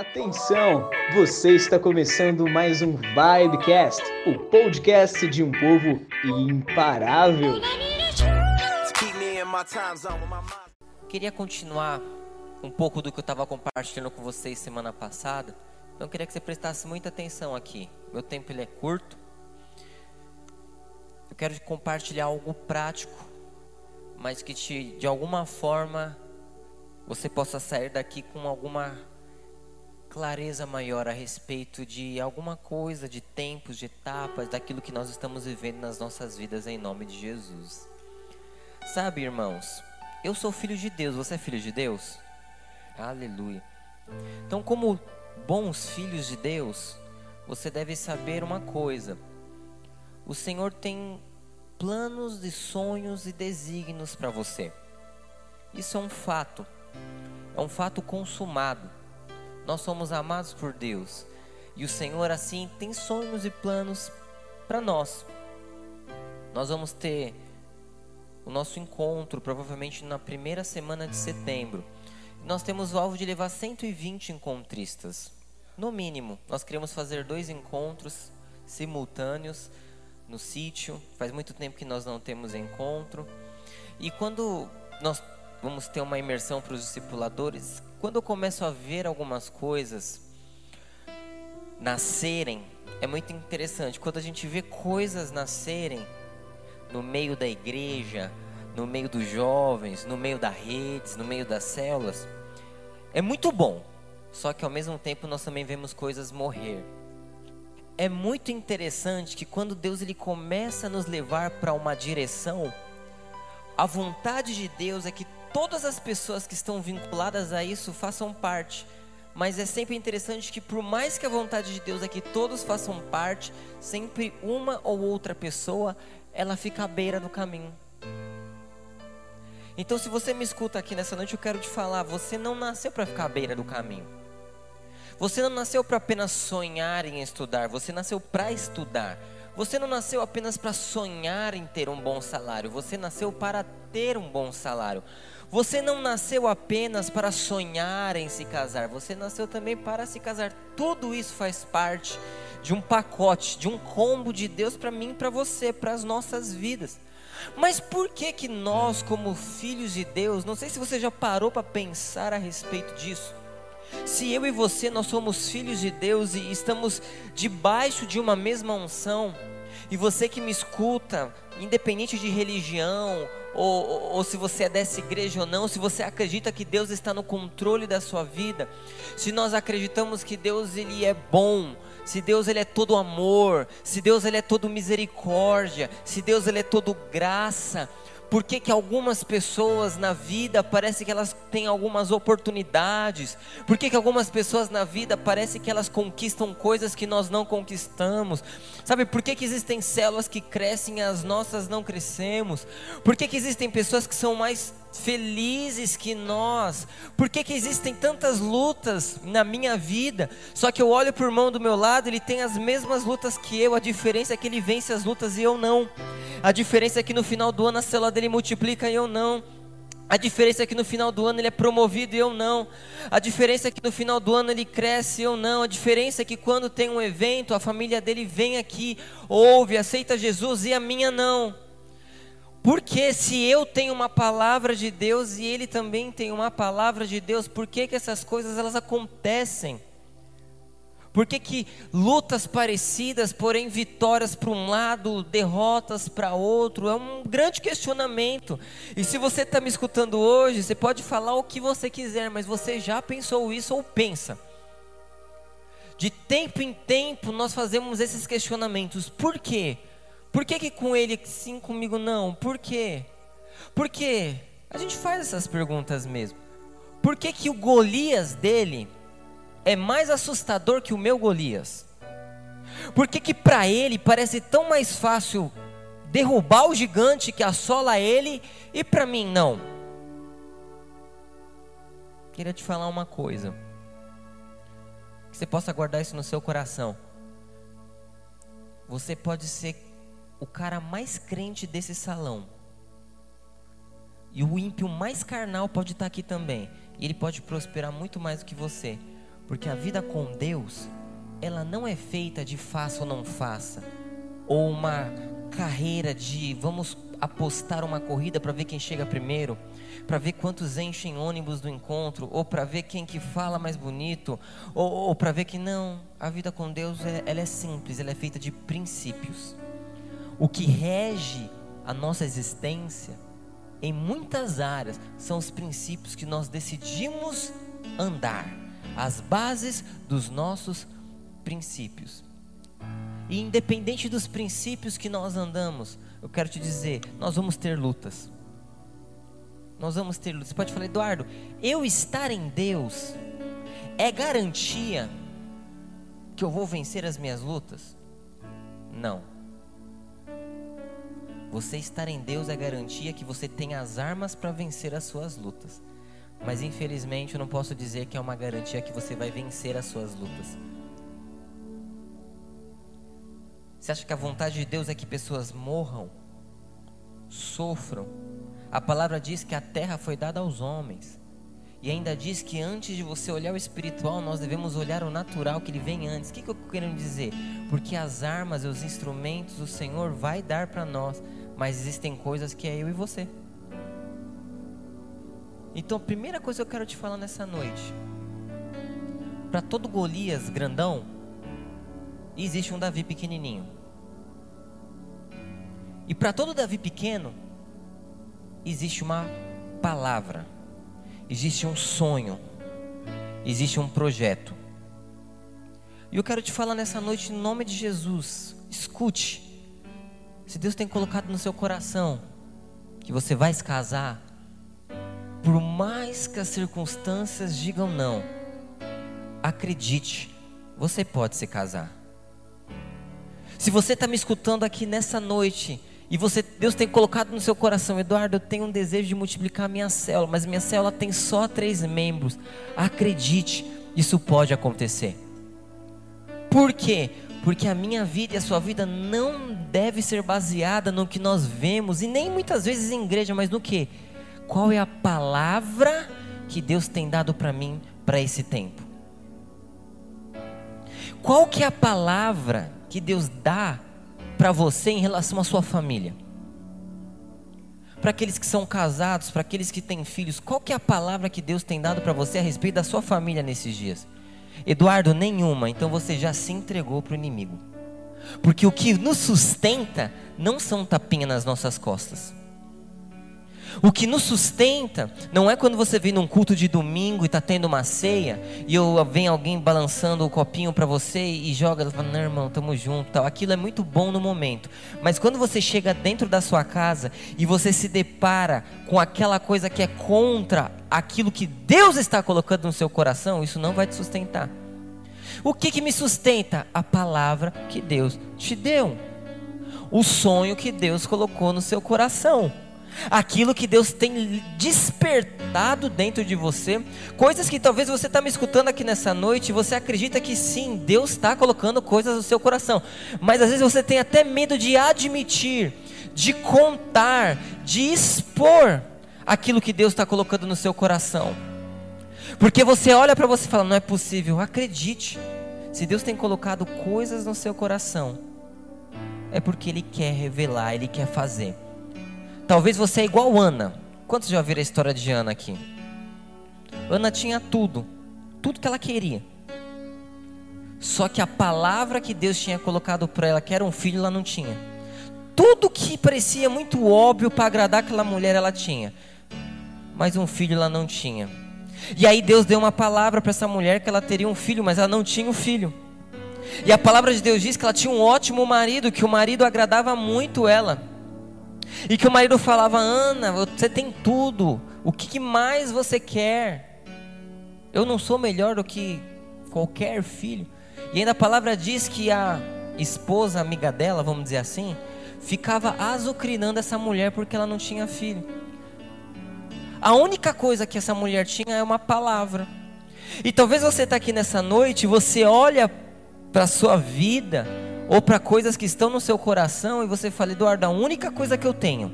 Atenção, você está começando mais um Vibecast, o podcast de um povo imparável. Queria continuar um pouco do que eu estava compartilhando com vocês semana passada. Então queria que você prestasse muita atenção aqui. Meu tempo ele é curto. Eu quero compartilhar algo prático, mas que te, de alguma forma você possa sair daqui com alguma clareza maior a respeito de alguma coisa, de tempos, de etapas, daquilo que nós estamos vivendo nas nossas vidas em nome de Jesus. Sabe, irmãos, eu sou filho de Deus, você é filho de Deus? Aleluia. Então, como bons filhos de Deus, você deve saber uma coisa: o Senhor tem planos e sonhos e desígnios para você. Isso é um fato, é um fato consumado. Nós somos amados por Deus e o Senhor, assim, tem sonhos e planos para nós. Nós vamos ter o nosso encontro provavelmente na primeira semana de setembro. Nós temos o alvo de levar 120 encontristas. No mínimo, nós queremos fazer dois encontros simultâneos no sítio. Faz muito tempo que nós não temos encontro. E quando nós vamos ter uma imersão para os discipuladores, quando eu começo a ver algumas coisas nascerem, é muito interessante. Quando a gente vê coisas nascerem no meio da igreja, no meio dos jovens, no meio das redes, no meio das células, é muito bom. Só que ao mesmo tempo nós também vemos coisas morrer. É muito interessante que quando Deus ele começa a nos levar para uma direção, a vontade de Deus é que todas as pessoas que estão vinculadas a isso façam parte. Mas é sempre interessante que, por mais que a vontade de Deus é que todos façam parte, sempre uma ou outra pessoa ela fica à beira do caminho. Então, se você me escuta aqui nessa noite, eu quero te falar: você não nasceu para ficar à beira do caminho. Você não nasceu para apenas sonhar em estudar, você nasceu para estudar. Você não nasceu apenas para sonhar em ter um bom salário, você nasceu para ter um bom salário. Você não nasceu apenas para sonhar em se casar, você nasceu também para se casar. Tudo isso faz parte de um pacote, de um combo de Deus para mim para você, para as nossas vidas. Mas por que que nós, como filhos de Deus, não sei se você já parou para pensar a respeito disso. Se eu e você nós somos filhos de Deus e estamos debaixo de uma mesma unção, e você que me escuta, independente de religião, ou, ou, ou, se você é dessa igreja ou não, se você acredita que Deus está no controle da sua vida, se nós acreditamos que Deus ele é bom, se Deus ele é todo amor, se Deus ele é todo misericórdia, se Deus ele é todo graça, por que, que algumas pessoas na vida parece que elas têm algumas oportunidades? Por que, que algumas pessoas na vida parece que elas conquistam coisas que nós não conquistamos? Sabe, por que, que existem células que crescem e as nossas não crescemos? Por que, que existem pessoas que são mais felizes que nós? Por que, que existem tantas lutas na minha vida? Só que eu olho para o irmão do meu lado, ele tem as mesmas lutas que eu, a diferença é que ele vence as lutas e eu não. A diferença é que no final do ano a célula dele multiplica e eu não. A diferença é que no final do ano ele é promovido e eu não. A diferença é que no final do ano ele cresce e eu não. A diferença é que quando tem um evento, a família dele vem aqui, ouve, aceita Jesus e a minha não. Porque se eu tenho uma palavra de Deus e ele também tem uma palavra de Deus, por que, que essas coisas elas acontecem? Por que, que lutas parecidas, porém vitórias para um lado, derrotas para outro? É um grande questionamento. E se você está me escutando hoje, você pode falar o que você quiser, mas você já pensou isso ou pensa? De tempo em tempo nós fazemos esses questionamentos. Por quê? Por que, que com ele sim, comigo não? Por quê? Por quê? A gente faz essas perguntas mesmo. Por que, que o Golias dele é mais assustador que o meu Golias? Por que, que para ele parece tão mais fácil derrubar o gigante que assola ele e para mim não? Queria te falar uma coisa. Que você possa guardar isso no seu coração. Você pode ser o cara mais crente desse salão. E o ímpio mais carnal pode estar aqui também. E ele pode prosperar muito mais do que você. Porque a vida com Deus, ela não é feita de faça ou não faça, ou uma carreira de vamos apostar uma corrida para ver quem chega primeiro, para ver quantos enchem ônibus do encontro, ou para ver quem que fala mais bonito, ou, ou para ver que não, a vida com Deus ela, ela é simples, ela é feita de princípios. O que rege a nossa existência, em muitas áreas, são os princípios que nós decidimos andar, as bases dos nossos princípios. E independente dos princípios que nós andamos, eu quero te dizer, nós vamos ter lutas. Nós vamos ter lutas. Você pode falar, Eduardo, eu estar em Deus é garantia que eu vou vencer as minhas lutas? Não. Você estar em Deus é garantia que você tem as armas para vencer as suas lutas. Mas infelizmente eu não posso dizer que é uma garantia que você vai vencer as suas lutas. Você acha que a vontade de Deus é que pessoas morram, sofram? A palavra diz que a terra foi dada aos homens. E ainda diz que antes de você olhar o espiritual, nós devemos olhar o natural que ele vem antes. O que, que eu quero dizer? Porque as armas e os instrumentos o Senhor vai dar para nós, mas existem coisas que é eu e você. Então, a primeira coisa que eu quero te falar nessa noite: para todo Golias grandão, existe um Davi pequenininho. E para todo Davi pequeno, existe uma palavra, existe um sonho, existe um projeto. E eu quero te falar nessa noite, em nome de Jesus, escute. Se Deus tem colocado no seu coração que você vai se casar, por mais que as circunstâncias digam não, acredite, você pode se casar. Se você está me escutando aqui nessa noite e você, Deus tem colocado no seu coração, Eduardo, eu tenho um desejo de multiplicar minha célula, mas minha célula tem só três membros. Acredite, isso pode acontecer. Por quê? Porque a minha vida e a sua vida não deve ser baseada no que nós vemos e nem muitas vezes em igreja, mas no que? Qual é a palavra que Deus tem dado para mim para esse tempo? Qual que é a palavra que Deus dá para você em relação à sua família? Para aqueles que são casados, para aqueles que têm filhos, qual que é a palavra que Deus tem dado para você a respeito da sua família nesses dias? Eduardo, nenhuma. Então você já se entregou para o inimigo. Porque o que nos sustenta não são tapinha nas nossas costas. O que nos sustenta não é quando você vem num culto de domingo e está tendo uma ceia e eu, vem alguém balançando o copinho para você e joga, fala, não irmão, tamo junto, tal. Aquilo é muito bom no momento. Mas quando você chega dentro da sua casa e você se depara com aquela coisa que é contra aquilo que Deus está colocando no seu coração, isso não vai te sustentar. O que, que me sustenta? A palavra que Deus te deu. O sonho que Deus colocou no seu coração aquilo que Deus tem despertado dentro de você, coisas que talvez você está me escutando aqui nessa noite, você acredita que sim, Deus está colocando coisas no seu coração, mas às vezes você tem até medo de admitir, de contar, de expor aquilo que Deus está colocando no seu coração, porque você olha para você e fala: não é possível, acredite, se Deus tem colocado coisas no seu coração, é porque Ele quer revelar, Ele quer fazer. Talvez você é igual Ana. Quantos já ouviram a história de Ana aqui? Ana tinha tudo, tudo que ela queria. Só que a palavra que Deus tinha colocado para ela, que era um filho, ela não tinha. Tudo que parecia muito óbvio para agradar aquela mulher, ela tinha. Mas um filho ela não tinha. E aí Deus deu uma palavra para essa mulher que ela teria um filho, mas ela não tinha um filho. E a palavra de Deus diz que ela tinha um ótimo marido, que o marido agradava muito ela. E que o marido falava: Ana, você tem tudo. O que mais você quer? Eu não sou melhor do que qualquer filho. E ainda a palavra diz que a esposa amiga dela, vamos dizer assim, ficava azucrinando essa mulher porque ela não tinha filho. A única coisa que essa mulher tinha é uma palavra. E talvez você está aqui nessa noite, você olha para a sua vida ou para coisas que estão no seu coração e você fala, Eduardo, a única coisa que eu tenho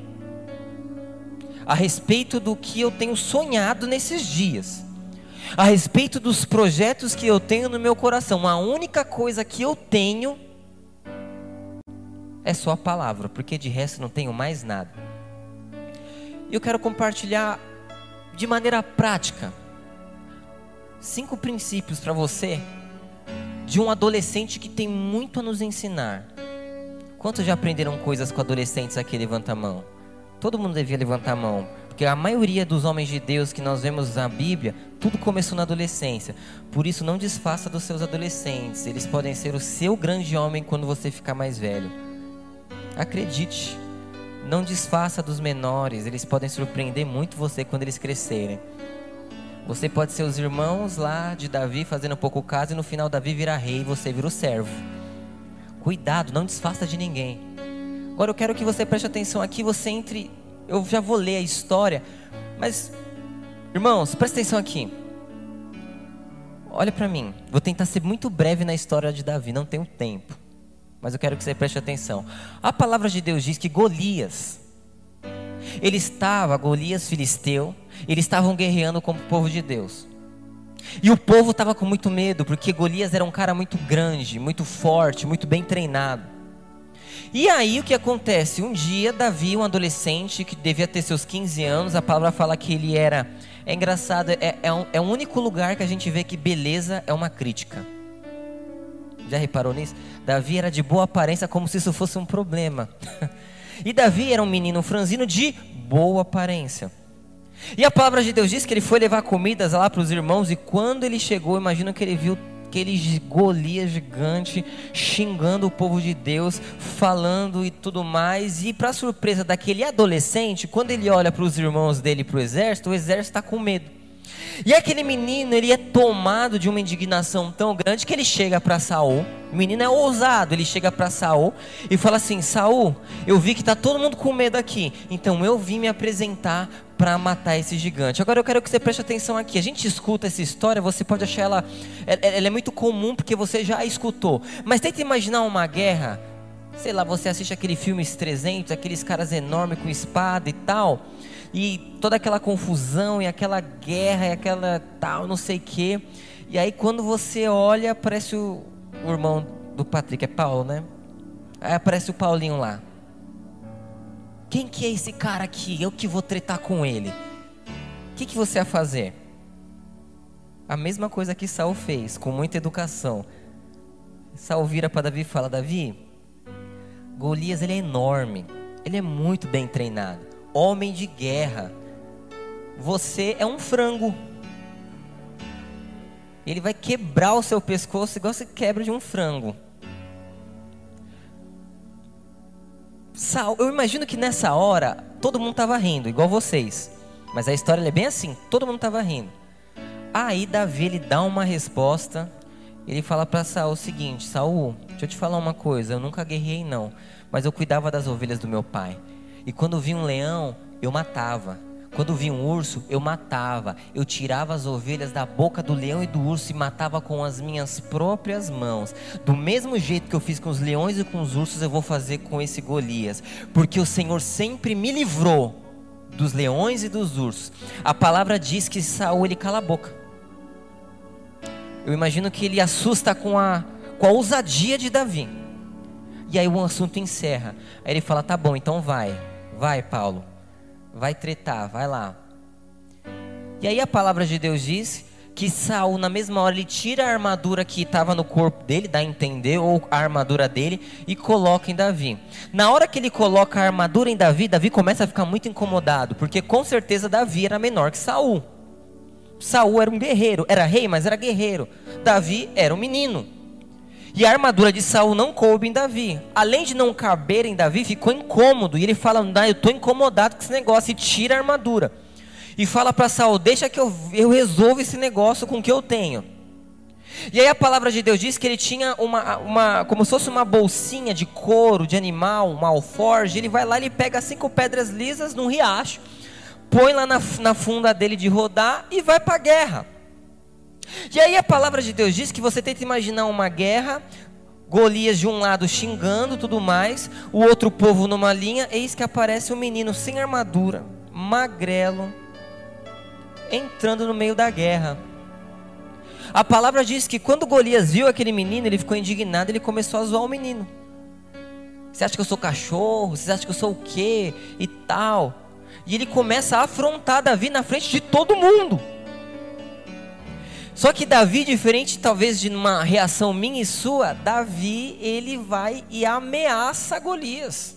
a respeito do que eu tenho sonhado nesses dias a respeito dos projetos que eu tenho no meu coração. A única coisa que eu tenho é só a palavra, porque de resto não tenho mais nada. E eu quero compartilhar de maneira prática cinco princípios para você de um adolescente que tem muito a nos ensinar. Quantos já aprenderam coisas com adolescentes aqui? Levanta a mão. Todo mundo devia levantar a mão. Porque a maioria dos homens de Deus que nós vemos na Bíblia, tudo começou na adolescência. Por isso, não desfaça dos seus adolescentes. Eles podem ser o seu grande homem quando você ficar mais velho. Acredite. Não desfaça dos menores. Eles podem surpreender muito você quando eles crescerem. Você pode ser os irmãos lá de Davi fazendo pouco caso e no final Davi vira rei e você vira o servo. Cuidado, não desfaça de ninguém. Agora eu quero que você preste atenção aqui, você entre. Eu já vou ler a história, mas irmãos, presta atenção aqui. Olha para mim. Vou tentar ser muito breve na história de Davi, não tenho tempo. Mas eu quero que você preste atenção. A palavra de Deus diz que Golias, ele estava, Golias filisteu, eles estavam guerreando com o povo de Deus. E o povo estava com muito medo, porque Golias era um cara muito grande, muito forte, muito bem treinado. E aí o que acontece? Um dia, Davi, um adolescente que devia ter seus 15 anos, a palavra fala que ele era. É engraçado, é, é, um, é o único lugar que a gente vê que beleza é uma crítica. Já reparou nisso? Davi era de boa aparência, como se isso fosse um problema. e Davi era um menino franzino de boa aparência. E a palavra de Deus diz que ele foi levar comidas lá para os irmãos, e quando ele chegou, imagina que ele viu aquele Golias gigante xingando o povo de Deus, falando e tudo mais. E para surpresa daquele adolescente, quando ele olha para os irmãos dele para o exército, o exército está com medo. E aquele menino, ele é tomado de uma indignação tão grande que ele chega para Saul. O menino é ousado, ele chega para Saul e fala assim: Saul, eu vi que está todo mundo com medo aqui, então eu vim me apresentar para matar esse gigante. Agora eu quero que você preste atenção aqui. A gente escuta essa história, você pode achar ela, ela é muito comum porque você já a escutou. Mas tenta imaginar uma guerra. Sei lá, você assiste aquele filme 300, aqueles caras enormes com espada e tal e toda aquela confusão e aquela guerra e aquela tal, não sei quê. E aí quando você olha, aparece o, o irmão do Patrick, é Paulo, né? Aí aparece o Paulinho lá. Quem que é esse cara aqui? Eu que vou tretar com ele. O que, que você vai fazer? A mesma coisa que Saul fez, com muita educação. Saul vira para Davi e fala: Davi, Golias ele é enorme, ele é muito bem treinado homem de guerra. Você é um frango. Ele vai quebrar o seu pescoço igual você quebra de um frango. Eu imagino que nessa hora todo mundo estava rindo, igual vocês. Mas a história é bem assim, todo mundo estava rindo. Aí Davi ele dá uma resposta. Ele fala para Saul o seguinte: Saul, deixa eu te falar uma coisa. Eu nunca guerrei não, mas eu cuidava das ovelhas do meu pai. E quando vi um leão, eu matava. Quando vi um urso, eu matava. Eu tirava as ovelhas da boca do leão e do urso e matava com as minhas próprias mãos. Do mesmo jeito que eu fiz com os leões e com os ursos, eu vou fazer com esse Golias. Porque o Senhor sempre me livrou dos leões e dos ursos. A palavra diz que Saul ele cala a boca. Eu imagino que ele assusta com a, com a ousadia de Davi. E aí o assunto encerra. Aí ele fala: tá bom, então vai. Vai, Paulo. Vai tretar, vai lá. E aí a palavra de Deus diz que Saul, na mesma hora, ele tira a armadura que estava no corpo dele, dá a entender, ou a armadura dele, e coloca em Davi. Na hora que ele coloca a armadura em Davi, Davi começa a ficar muito incomodado, porque com certeza Davi era menor que Saul. Saul era um guerreiro, era rei, mas era guerreiro. Davi era um menino. E a armadura de Saul não coube em Davi. Além de não caber em Davi, ficou incômodo. E ele fala: não, eu estou incomodado com esse negócio. E tira a armadura. E fala para Saul: deixa que eu, eu resolvo esse negócio com o que eu tenho. E aí a palavra de Deus diz que ele tinha uma, uma como se fosse uma bolsinha de couro, de animal, uma alforge. Ele vai lá, ele pega cinco pedras lisas num riacho, põe lá na, na funda dele de rodar e vai para a guerra. E aí a palavra de Deus diz que você tenta imaginar uma guerra, Golias de um lado xingando tudo mais, o outro povo numa linha, eis que aparece um menino sem armadura, magrelo, entrando no meio da guerra. A palavra diz que quando Golias viu aquele menino, ele ficou indignado, ele começou a zoar o menino. Você acha que eu sou cachorro? Você acha que eu sou o quê? E tal. E ele começa a afrontar Davi na frente de todo mundo. Só que Davi, diferente talvez de uma reação minha e sua, Davi, ele vai e ameaça Golias.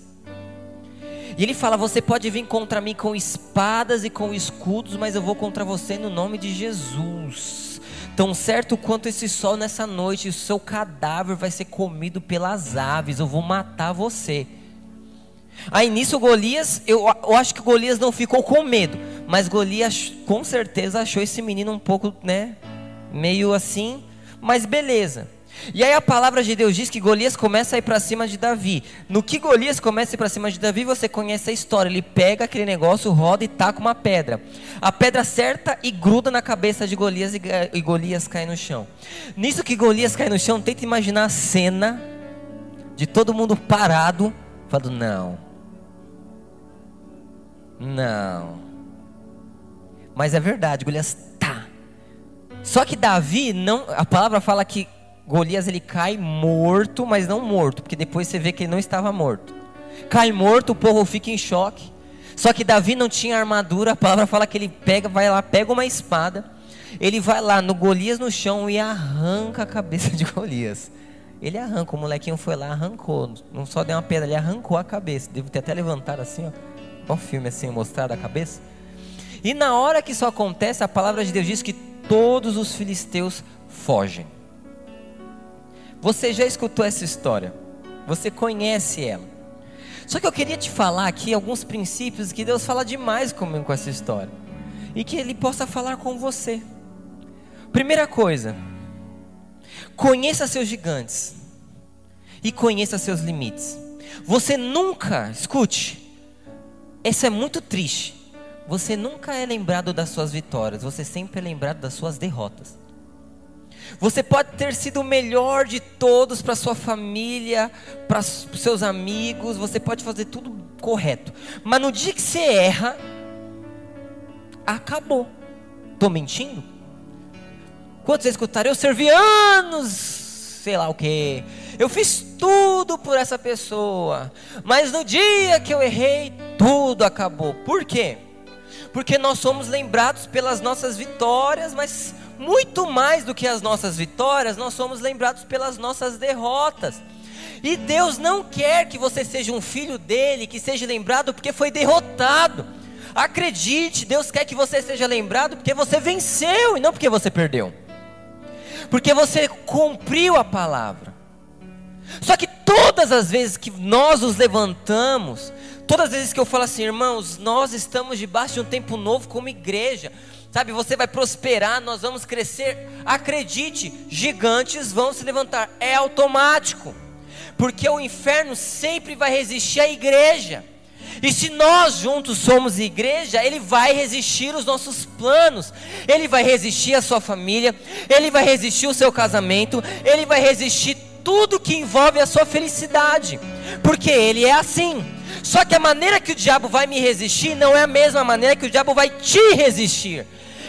E ele fala: Você pode vir contra mim com espadas e com escudos, mas eu vou contra você no nome de Jesus. Tão certo quanto esse sol nessa noite, o seu cadáver vai ser comido pelas aves, eu vou matar você. Aí nisso Golias, eu, eu acho que Golias não ficou com medo, mas Golias com certeza achou esse menino um pouco, né, meio assim, mas beleza. E aí a palavra de Deus diz que Golias começa a ir para cima de Davi. No que Golias começa a ir para cima de Davi, você conhece a história. Ele pega aquele negócio, roda e taca uma pedra. A pedra acerta e gruda na cabeça de Golias e, e Golias cai no chão. Nisso que Golias cai no chão, tenta imaginar a cena de todo mundo parado, falando: não, não. Mas é verdade, Golias só que Davi não, a palavra fala que Golias ele cai morto, mas não morto, porque depois você vê que ele não estava morto. Cai morto, o povo fica em choque. Só que Davi não tinha armadura, a palavra fala que ele pega, vai lá, pega uma espada, ele vai lá no Golias no chão e arranca a cabeça de Golias. Ele arranca, o molequinho foi lá, arrancou, não só deu uma pedra, ele arrancou a cabeça. Deve ter até levantado assim, ó. O filme assim, mostrado a cabeça. E na hora que isso acontece, a palavra de Deus diz que todos os filisteus fogem. Você já escutou essa história? Você conhece ela? Só que eu queria te falar aqui alguns princípios que Deus fala demais comigo com essa história e que Ele possa falar com você. Primeira coisa, conheça seus gigantes e conheça seus limites. Você nunca, escute, isso é muito triste. Você nunca é lembrado das suas vitórias, você sempre é lembrado das suas derrotas. Você pode ter sido o melhor de todos para sua família, para seus amigos, você pode fazer tudo correto. Mas no dia que você erra, acabou. Estou mentindo? Quantos escutaram? Eu servi anos, sei lá o que. Eu fiz tudo por essa pessoa. Mas no dia que eu errei, tudo acabou. Por quê? Porque nós somos lembrados pelas nossas vitórias, mas muito mais do que as nossas vitórias, nós somos lembrados pelas nossas derrotas. E Deus não quer que você seja um filho dele, que seja lembrado porque foi derrotado. Acredite, Deus quer que você seja lembrado porque você venceu e não porque você perdeu. Porque você cumpriu a palavra. Só que todas as vezes que nós nos levantamos, Todas as vezes que eu falo assim, irmãos, nós estamos debaixo de um tempo novo como igreja. Sabe, você vai prosperar, nós vamos crescer. Acredite, gigantes vão se levantar. É automático. Porque o inferno sempre vai resistir à igreja. E se nós juntos somos igreja, ele vai resistir os nossos planos, ele vai resistir a sua família, ele vai resistir o seu casamento, ele vai resistir tudo que envolve a sua felicidade, porque ele é assim. Só que a maneira que o diabo vai me resistir não é a mesma maneira que o diabo vai te resistir.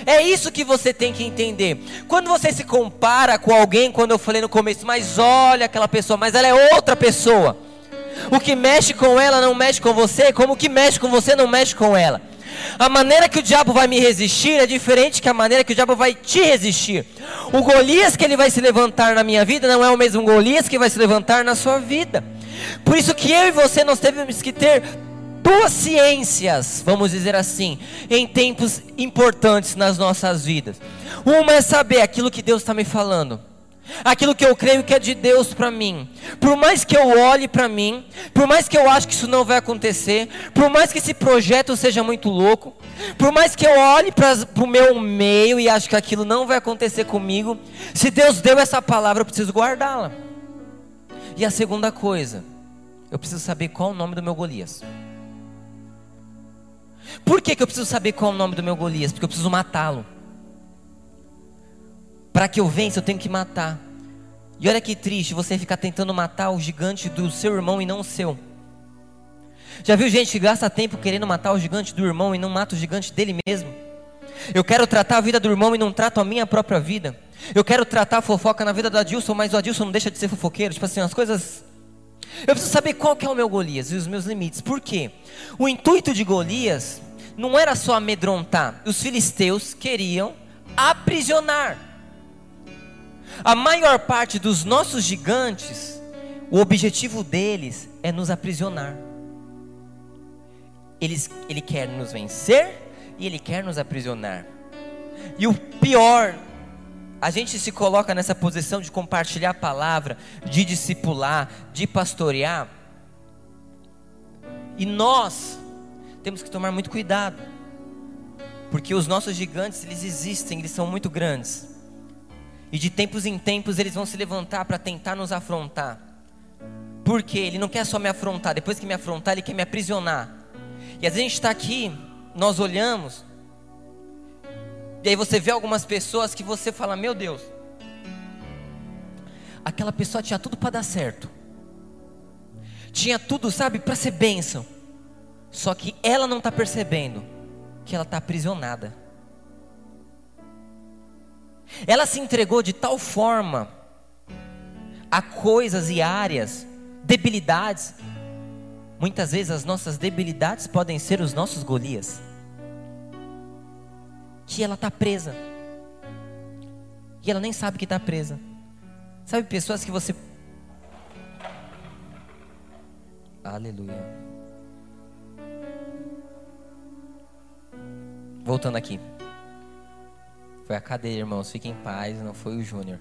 É isso que você tem que entender. Quando você se compara com alguém, quando eu falei no começo, mas olha aquela pessoa, mas ela é outra pessoa. O que mexe com ela não mexe com você, como o que mexe com você não mexe com ela. A maneira que o diabo vai me resistir é diferente que a maneira que o diabo vai te resistir. O Golias que ele vai se levantar na minha vida não é o mesmo Golias que vai se levantar na sua vida. Por isso que eu e você nós temos que ter duas ciências, vamos dizer assim, em tempos importantes nas nossas vidas. Uma é saber aquilo que Deus está me falando. Aquilo que eu creio que é de Deus para mim. Por mais que eu olhe para mim, por mais que eu acho que isso não vai acontecer, por mais que esse projeto seja muito louco, por mais que eu olhe para o meu meio e acho que aquilo não vai acontecer comigo, se Deus deu essa palavra, eu preciso guardá-la. E a segunda coisa, eu preciso saber qual o nome do meu Golias. Por que, que eu preciso saber qual é o nome do meu Golias? Porque eu preciso matá-lo. Para que eu vença, eu tenho que matar. E olha que triste você ficar tentando matar o gigante do seu irmão e não o seu. Já viu gente que gasta tempo querendo matar o gigante do irmão e não mata o gigante dele mesmo? Eu quero tratar a vida do irmão e não trato a minha própria vida. Eu quero tratar a fofoca na vida do Adilson, mas o Adilson não deixa de ser fofoqueiro. Tipo assim, as coisas. Eu preciso saber qual que é o meu Golias e os meus limites. Por quê? O intuito de Golias não era só amedrontar. Os filisteus queriam aprisionar. A maior parte dos nossos gigantes, o objetivo deles é nos aprisionar. Eles, ele quer nos vencer e ele quer nos aprisionar. E o pior, a gente se coloca nessa posição de compartilhar a palavra, de discipular, de pastorear. E nós temos que tomar muito cuidado. Porque os nossos gigantes, eles existem, eles são muito grandes. E de tempos em tempos eles vão se levantar para tentar nos afrontar. Porque ele não quer só me afrontar, depois que me afrontar, ele quer me aprisionar. E às vezes a gente está aqui, nós olhamos, e aí você vê algumas pessoas que você fala: Meu Deus, aquela pessoa tinha tudo para dar certo, tinha tudo, sabe, para ser bênção, só que ela não está percebendo que ela está aprisionada. Ela se entregou de tal forma a coisas e áreas, debilidades. Muitas vezes as nossas debilidades podem ser os nossos Golias. Que ela está presa. E ela nem sabe que está presa. Sabe pessoas que você. Aleluia. Voltando aqui. Foi a cadeira, irmãos. Fiquem em paz, não foi o Júnior.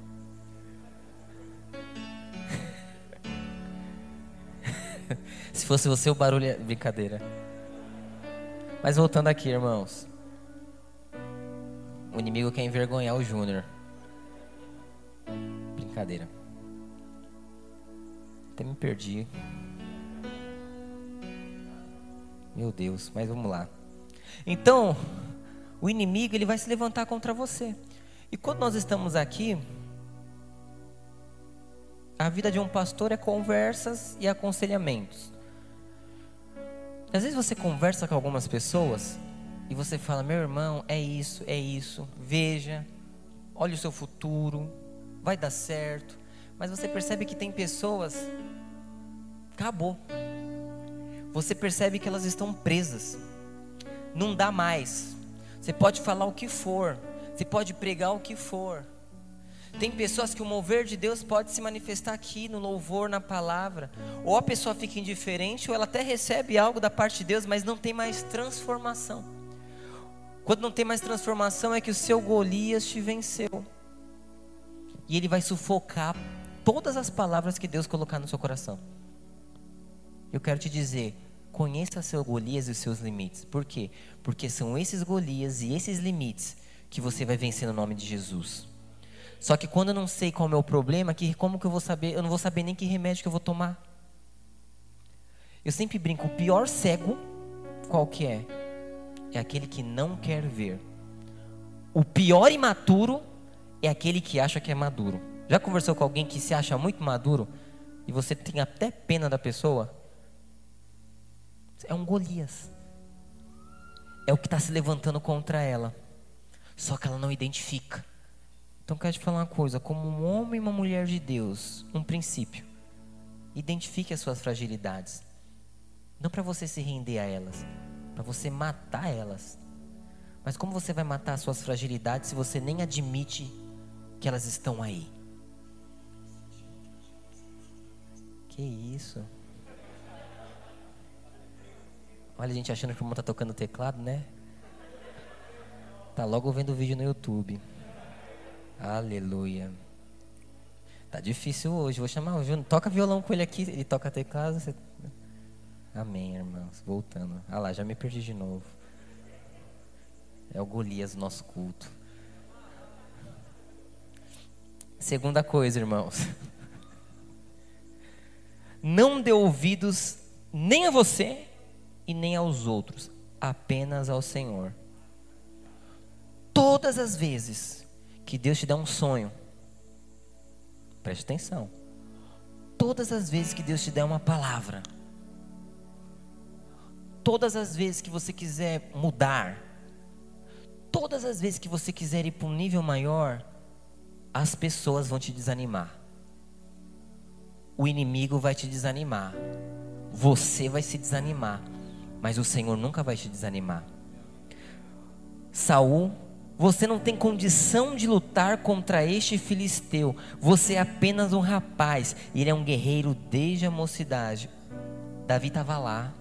Se fosse você, o barulho é brincadeira. Mas voltando aqui, irmãos. O inimigo quer envergonhar o Júnior. Brincadeira. Até me perdi. Meu Deus, mas vamos lá. Então, o inimigo ele vai se levantar contra você. E quando nós estamos aqui, a vida de um pastor é conversas e aconselhamentos. Às vezes você conversa com algumas pessoas e você fala: "Meu irmão, é isso, é isso. Veja, olha o seu futuro, vai dar certo". Mas você percebe que tem pessoas acabou. Você percebe que elas estão presas. Não dá mais. Você pode falar o que for, você pode pregar o que for. Tem pessoas que o mover de Deus pode se manifestar aqui no louvor, na palavra. Ou a pessoa fica indiferente, ou ela até recebe algo da parte de Deus, mas não tem mais transformação. Quando não tem mais transformação, é que o seu Golias te venceu. E ele vai sufocar todas as palavras que Deus colocar no seu coração. Eu quero te dizer, conheça seu Golias e os seus limites. Por quê? Porque são esses Golias e esses limites que você vai vencer no nome de Jesus. Só que quando eu não sei qual é o meu problema, que como que eu vou saber? Eu não vou saber nem que remédio que eu vou tomar. Eu sempre brinco, o pior cego qual que é? É aquele que não quer ver. O pior imaturo é aquele que acha que é maduro. Já conversou com alguém que se acha muito maduro e você tem até pena da pessoa? É um Golias. É o que está se levantando contra ela. Só que ela não identifica. Então quero te falar uma coisa, como um homem e uma mulher de Deus, um princípio. Identifique as suas fragilidades. Não para você se render a elas, para você matar elas. Mas como você vai matar as suas fragilidades se você nem admite que elas estão aí? Que isso? Olha a gente achando que o irmão está tocando teclado, né? Tá logo vendo o vídeo no YouTube. Aleluia. Tá difícil hoje. Vou chamar o Júnior. Toca violão com ele aqui. Ele toca teclado. Você... Amém, irmãos. Voltando. Ah lá, já me perdi de novo. É o Golias do nosso culto. Segunda coisa, irmãos. Não dê ouvidos nem a você e nem aos outros, apenas ao Senhor. Todas as vezes que Deus te dá um sonho, preste atenção. Todas as vezes que Deus te der uma palavra, todas as vezes que você quiser mudar, todas as vezes que você quiser ir para um nível maior, as pessoas vão te desanimar. O inimigo vai te desanimar. Você vai se desanimar, mas o Senhor nunca vai te desanimar. Saul, você não tem condição de lutar contra este filisteu. Você é apenas um rapaz. Ele é um guerreiro desde a mocidade. Davi estava lá,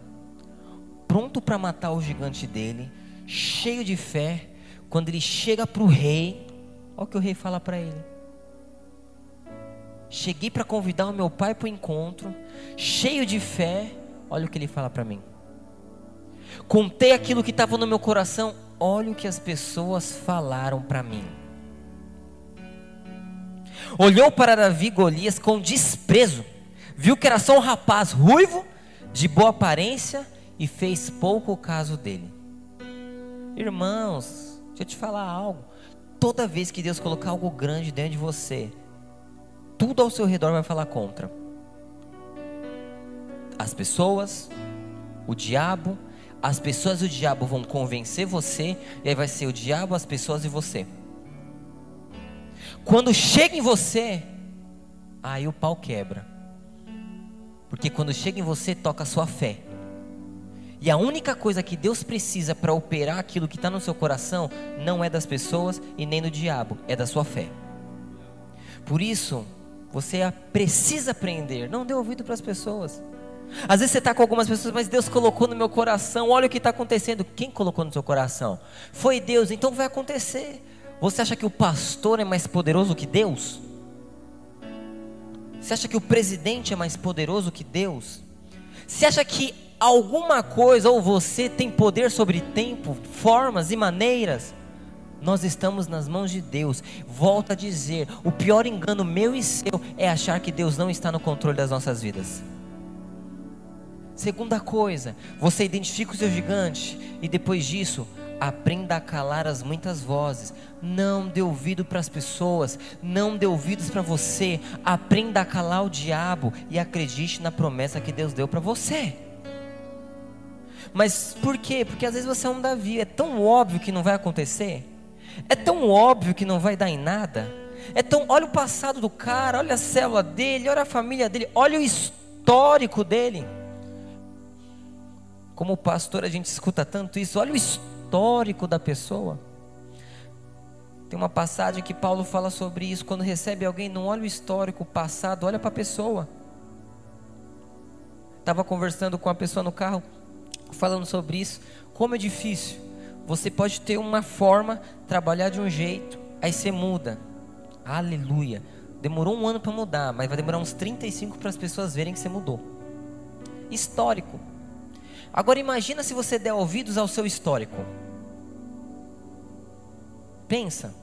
pronto para matar o gigante dele, cheio de fé. Quando ele chega para o rei, olha o que o rei fala para ele. Cheguei para convidar o meu pai para o encontro, cheio de fé. Olha o que ele fala para mim. Contei aquilo que estava no meu coração. Olha o que as pessoas falaram para mim. Olhou para Davi Golias com desprezo. Viu que era só um rapaz ruivo, de boa aparência e fez pouco caso dele. Irmãos, deixa eu te falar algo. Toda vez que Deus colocar algo grande dentro de você, tudo ao seu redor vai falar contra. As pessoas, o diabo, as pessoas e o diabo vão convencer você, e aí vai ser o diabo, as pessoas e você. Quando chega em você, aí o pau quebra. Porque quando chega em você, toca a sua fé. E a única coisa que Deus precisa para operar aquilo que está no seu coração não é das pessoas e nem do diabo, é da sua fé. Por isso, você precisa aprender. Não dê ouvido para as pessoas. Às vezes você está com algumas pessoas, mas Deus colocou no meu coração. Olha o que está acontecendo. Quem colocou no seu coração? Foi Deus. Então vai acontecer. Você acha que o pastor é mais poderoso que Deus? Você acha que o presidente é mais poderoso que Deus? Você acha que alguma coisa ou você tem poder sobre tempo, formas e maneiras? Nós estamos nas mãos de Deus. Volto a dizer: o pior engano meu e seu é achar que Deus não está no controle das nossas vidas. Segunda coisa, você identifica o seu gigante e depois disso, aprenda a calar as muitas vozes. Não dê ouvido para as pessoas, não dê ouvidos para você. Aprenda a calar o diabo e acredite na promessa que Deus deu para você. Mas por quê? Porque às vezes você é um Davi, é tão óbvio que não vai acontecer. É tão óbvio que não vai dar em nada. É tão, olha o passado do cara, olha a célula dele, olha a família dele, olha o histórico dele. Como pastor a gente escuta tanto isso, olha o histórico da pessoa. Tem uma passagem que Paulo fala sobre isso, quando recebe alguém, não olha o histórico, o passado, olha para a pessoa. Estava conversando com uma pessoa no carro, falando sobre isso, como é difícil você pode ter uma forma, trabalhar de um jeito, aí você muda. Aleluia. Demorou um ano para mudar, mas vai demorar uns 35 para as pessoas verem que você mudou. Histórico. Agora imagina se você der ouvidos ao seu histórico. Pensa.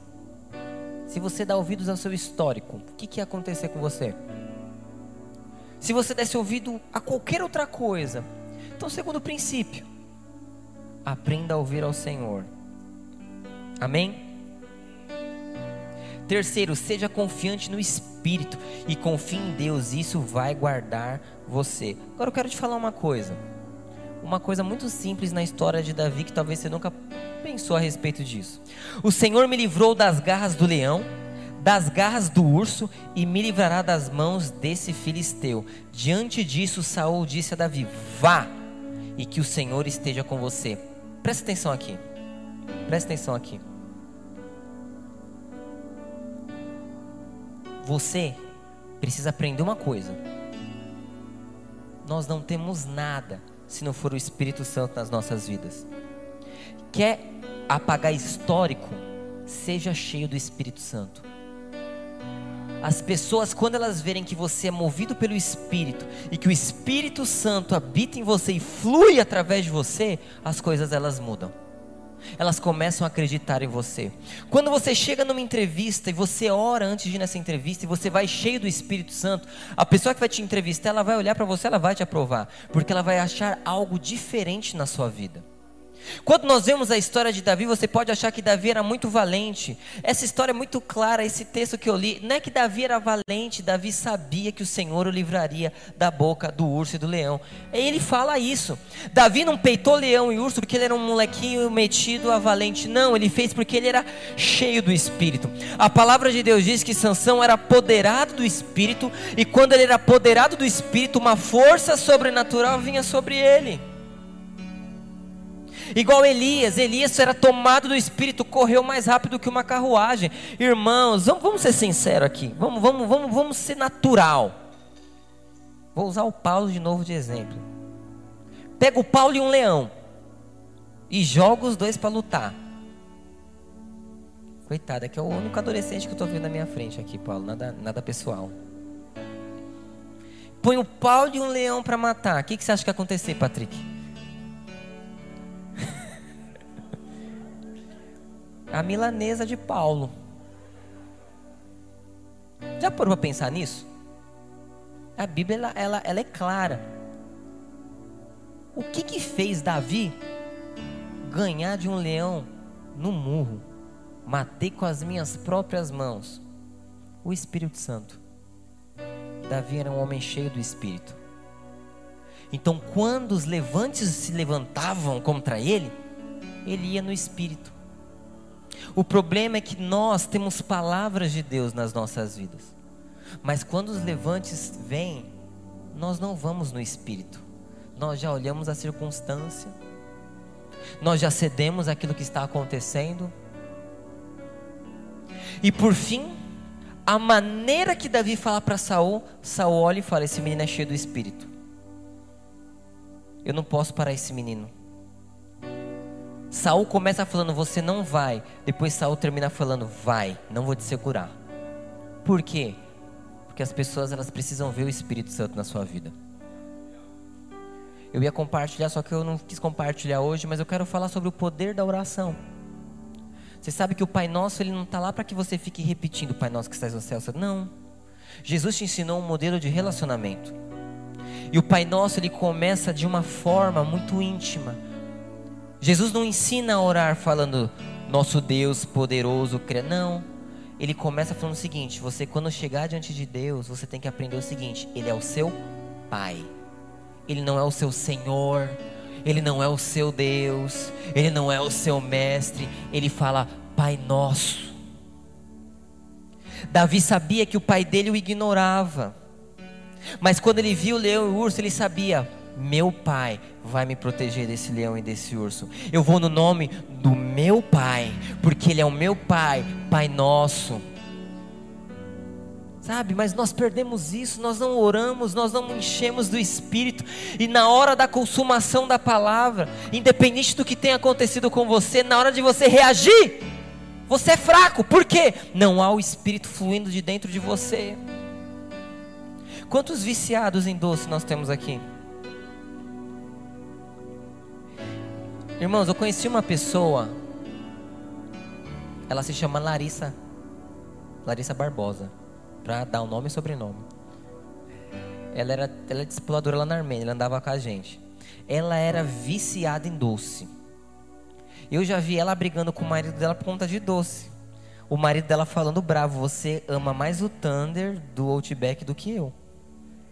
Se você der ouvidos ao seu histórico, o que, que ia acontecer com você? Se você desse ouvido a qualquer outra coisa. Então, segundo princípio, aprenda a ouvir ao Senhor. Amém? Terceiro, seja confiante no Espírito e confie em Deus, isso vai guardar você. Agora eu quero te falar uma coisa. Uma coisa muito simples na história de Davi que talvez você nunca pensou a respeito disso. O Senhor me livrou das garras do leão, das garras do urso e me livrará das mãos desse filisteu. Diante disso, Saul disse a Davi: Vá, e que o Senhor esteja com você. Presta atenção aqui. Presta atenção aqui. Você precisa aprender uma coisa. Nós não temos nada se não for o Espírito Santo nas nossas vidas. Quer apagar histórico? Seja cheio do Espírito Santo. As pessoas, quando elas verem que você é movido pelo Espírito e que o Espírito Santo habita em você e flui através de você, as coisas elas mudam. Elas começam a acreditar em você. Quando você chega numa entrevista e você ora antes de ir nessa entrevista e você vai cheio do Espírito Santo, a pessoa que vai te entrevistar, ela vai olhar para você, ela vai te aprovar, porque ela vai achar algo diferente na sua vida. Quando nós vemos a história de Davi, você pode achar que Davi era muito valente. Essa história é muito clara, esse texto que eu li. Não é que Davi era valente, Davi sabia que o Senhor o livraria da boca do urso e do leão. Ele fala isso. Davi não peitou leão e urso porque ele era um molequinho metido a valente. Não, ele fez porque ele era cheio do Espírito. A palavra de Deus diz que Sansão era apoderado do Espírito. E quando ele era apoderado do Espírito, uma força sobrenatural vinha sobre ele. Igual Elias, Elias era tomado do Espírito, correu mais rápido que uma carruagem. Irmãos, vamos, vamos ser sinceros aqui, vamos, vamos, vamos, vamos ser natural. Vou usar o Paulo de novo de exemplo. Pega o Paulo e um leão e joga os dois para lutar. Coitado, é que é o único adolescente que eu estou vendo na minha frente aqui, Paulo, nada, nada pessoal. Põe o Paulo e um leão para matar. O que, que você acha que vai acontecer, Patrick? A milanesa de Paulo. Já parou para pensar nisso? A Bíblia ela, ela, ela, é clara. O que que fez Davi ganhar de um leão no murro? Matei com as minhas próprias mãos. O Espírito Santo. Davi era um homem cheio do Espírito. Então, quando os levantes se levantavam contra ele, ele ia no Espírito. O problema é que nós temos palavras de Deus nas nossas vidas. Mas quando os levantes vêm, nós não vamos no espírito. Nós já olhamos a circunstância. Nós já cedemos aquilo que está acontecendo. E por fim, a maneira que Davi fala para Saul, Saul olha e fala: esse menino é cheio do espírito. Eu não posso parar esse menino. Saul começa falando, você não vai. Depois Saul termina falando, vai, não vou te segurar. Por quê? Porque as pessoas elas precisam ver o Espírito Santo na sua vida. Eu ia compartilhar, só que eu não quis compartilhar hoje, mas eu quero falar sobre o poder da oração. Você sabe que o Pai Nosso ele não está lá para que você fique repetindo o Pai Nosso que estás no céu. Não. Jesus te ensinou um modelo de relacionamento. E o Pai Nosso ele começa de uma forma muito íntima Jesus não ensina a orar falando nosso Deus poderoso, não. Ele começa falando o seguinte: você quando chegar diante de Deus, você tem que aprender o seguinte: Ele é o seu Pai. Ele não é o seu Senhor. Ele não é o seu Deus. Ele não é o seu mestre. Ele fala Pai nosso. Davi sabia que o pai dele o ignorava. Mas quando ele viu o leão e o urso, ele sabia: meu pai vai me proteger desse leão e desse urso. Eu vou no nome do meu pai, porque ele é o meu pai, Pai nosso. Sabe, mas nós perdemos isso, nós não oramos, nós não enchemos do Espírito, e na hora da consumação da palavra, independente do que tenha acontecido com você, na hora de você reagir, você é fraco, por quê? Não há o Espírito fluindo de dentro de você. Quantos viciados em doce nós temos aqui? Irmãos, eu conheci uma pessoa. Ela se chama Larissa. Larissa Barbosa. Para dar o nome e sobrenome. Ela era, ela é discipuladora lá na Armênia. Ela andava com a gente. Ela era viciada em doce. Eu já vi ela brigando com o marido dela por conta de doce. O marido dela falando bravo: Você ama mais o Thunder do Outback do que eu.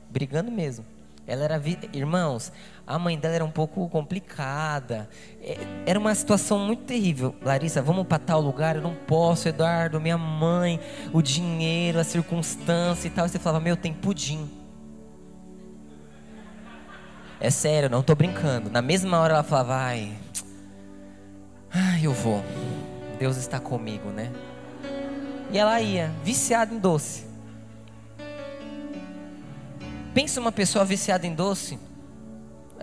Brigando mesmo. Ela era. Irmãos, a mãe dela era um pouco complicada. É, era uma situação muito terrível. Larissa, vamos para tal lugar? Eu não posso, Eduardo, minha mãe, o dinheiro, a circunstância e tal. E você falava, meu, tem pudim. É sério, não estou brincando. Na mesma hora ela falava, ai, ai, eu vou. Deus está comigo, né? E ela ia, viciada em doce. Pensa uma pessoa viciada em doce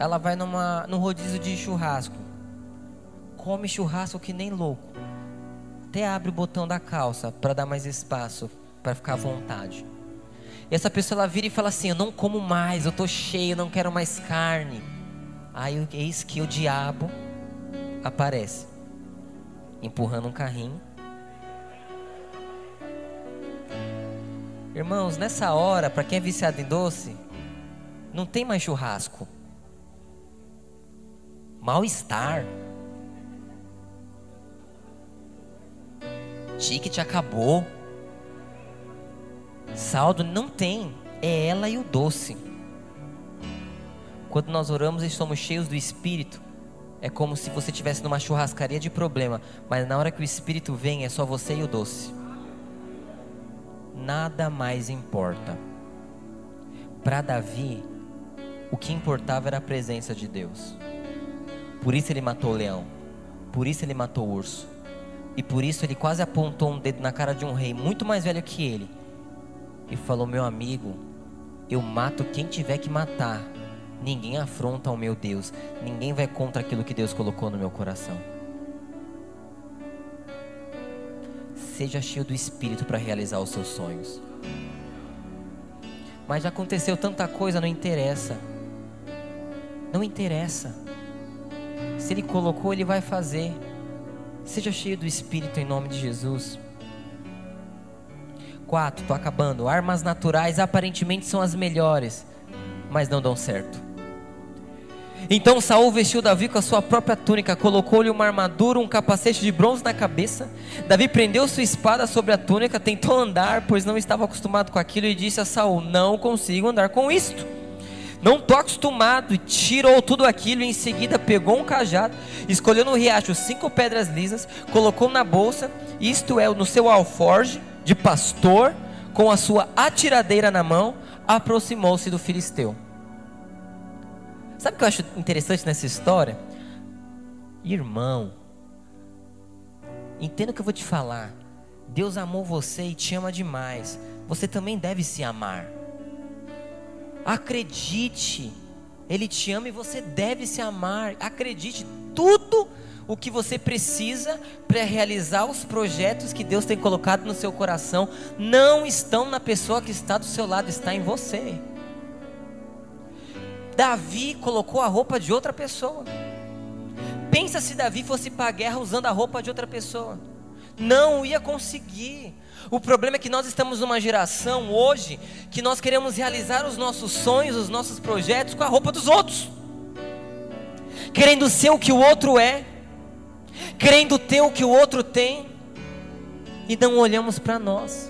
ela vai numa, num rodízio de churrasco. Come churrasco que nem louco. Até abre o botão da calça para dar mais espaço, para ficar à vontade. E essa pessoa ela vira e fala assim: Eu não como mais, eu tô cheio, não quero mais carne. Aí eis que o diabo aparece, empurrando um carrinho. Irmãos, nessa hora, para quem é viciado em doce, não tem mais churrasco Mal-estar. Ticket acabou. Saldo não tem. É ela e o doce. Quando nós oramos e somos cheios do Espírito, é como se você estivesse numa churrascaria de problema, mas na hora que o Espírito vem é só você e o doce. Nada mais importa. Para Davi, o que importava era a presença de Deus. Por isso ele matou o leão. Por isso ele matou o urso. E por isso ele quase apontou um dedo na cara de um rei muito mais velho que ele. E falou: Meu amigo, eu mato quem tiver que matar. Ninguém afronta o meu Deus. Ninguém vai contra aquilo que Deus colocou no meu coração. Seja cheio do Espírito para realizar os seus sonhos. Mas já aconteceu tanta coisa, não interessa. Não interessa. Se Ele colocou, Ele vai fazer. Seja cheio do Espírito em nome de Jesus. 4, estou acabando. Armas naturais aparentemente são as melhores, mas não dão certo. Então Saul vestiu Davi com a sua própria túnica, colocou-lhe uma armadura, um capacete de bronze na cabeça. Davi prendeu sua espada sobre a túnica, tentou andar, pois não estava acostumado com aquilo, e disse a Saul: Não consigo andar com isto não estou acostumado, tirou tudo aquilo, e em seguida pegou um cajado, escolheu no riacho cinco pedras lisas, colocou na bolsa, isto é, no seu alforge de pastor, com a sua atiradeira na mão, aproximou-se do filisteu. Sabe o que eu acho interessante nessa história? Irmão, entenda o que eu vou te falar. Deus amou você e te ama demais. Você também deve se amar. Acredite, Ele te ama e você deve se amar. Acredite, tudo o que você precisa para realizar os projetos que Deus tem colocado no seu coração não estão na pessoa que está do seu lado, está em você. Davi colocou a roupa de outra pessoa. Pensa se Davi fosse para a guerra usando a roupa de outra pessoa. Não ia conseguir. O problema é que nós estamos numa geração hoje que nós queremos realizar os nossos sonhos, os nossos projetos com a roupa dos outros, querendo ser o que o outro é, querendo ter o que o outro tem, e não olhamos para nós.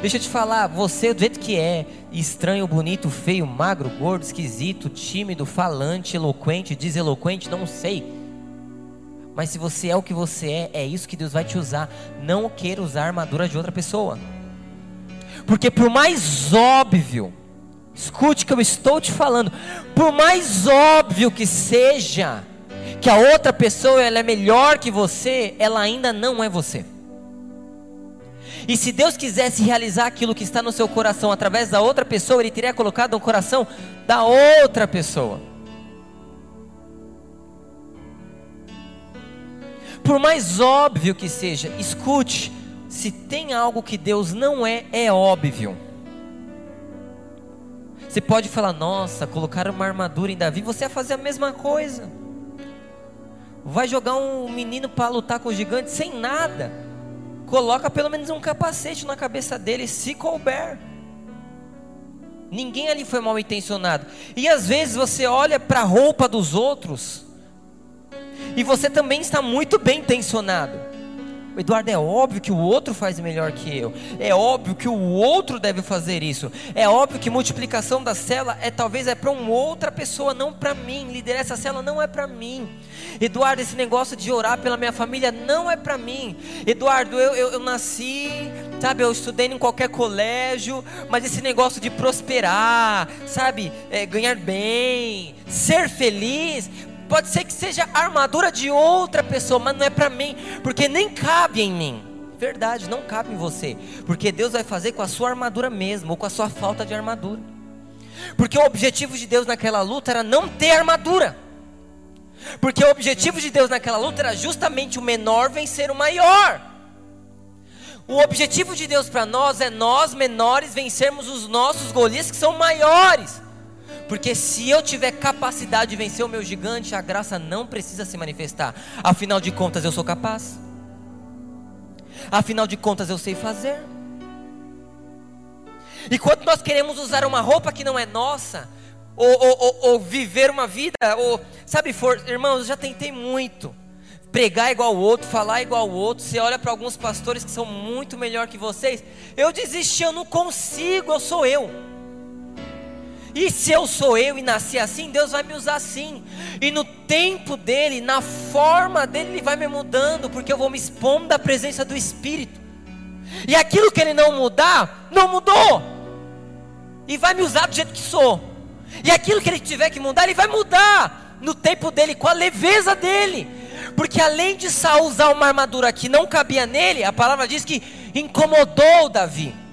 Deixa eu te falar, você do jeito que é, estranho, bonito, feio, magro, gordo, esquisito, tímido, falante, eloquente, deseloquente, não sei. Mas se você é o que você é, é isso que Deus vai te usar. Não queira usar a armadura de outra pessoa. Porque por mais óbvio, escute o que eu estou te falando, por mais óbvio que seja que a outra pessoa ela é melhor que você, ela ainda não é você. E se Deus quisesse realizar aquilo que está no seu coração através da outra pessoa, Ele teria colocado no coração da outra pessoa. Por mais óbvio que seja, escute: se tem algo que Deus não é, é óbvio. Você pode falar, nossa, colocar uma armadura em Davi, você vai fazer a mesma coisa. Vai jogar um menino para lutar com o gigante sem nada. Coloca pelo menos um capacete na cabeça dele, se couber. Ninguém ali foi mal intencionado. E às vezes você olha para a roupa dos outros e você também está muito bem intencionado. Eduardo, é óbvio que o outro faz melhor que eu. É óbvio que o outro deve fazer isso. É óbvio que multiplicação da cela é talvez é para uma outra pessoa, não para mim. Liderar essa cela não é para mim. Eduardo, esse negócio de orar pela minha família não é para mim. Eduardo, eu, eu, eu nasci, sabe, eu estudei em qualquer colégio, mas esse negócio de prosperar, sabe, é, ganhar bem, ser feliz, Pode ser que seja a armadura de outra pessoa, mas não é para mim, porque nem cabe em mim. Verdade, não cabe em você, porque Deus vai fazer com a sua armadura mesmo, ou com a sua falta de armadura. Porque o objetivo de Deus naquela luta era não ter armadura. Porque o objetivo de Deus naquela luta era justamente o menor vencer o maior. O objetivo de Deus para nós é nós menores vencermos os nossos Golias que são maiores. Porque se eu tiver capacidade de vencer o meu gigante, a graça não precisa se manifestar. Afinal de contas, eu sou capaz. Afinal de contas, eu sei fazer. E quando nós queremos usar uma roupa que não é nossa, ou, ou, ou, ou viver uma vida, ou sabe, for, irmãos, eu já tentei muito pregar igual o outro, falar igual o outro. Você olha para alguns pastores que são muito melhor que vocês. Eu desisti, eu não consigo, eu sou eu. E se eu sou eu e nasci assim, Deus vai me usar assim. E no tempo dele, na forma dele, ele vai me mudando, porque eu vou me expondo da presença do Espírito. E aquilo que ele não mudar, não mudou. E vai me usar do jeito que sou. E aquilo que ele tiver que mudar, ele vai mudar no tempo dele, com a leveza dele. Porque além de Saul usar uma armadura que não cabia nele, a palavra diz que incomodou Davi.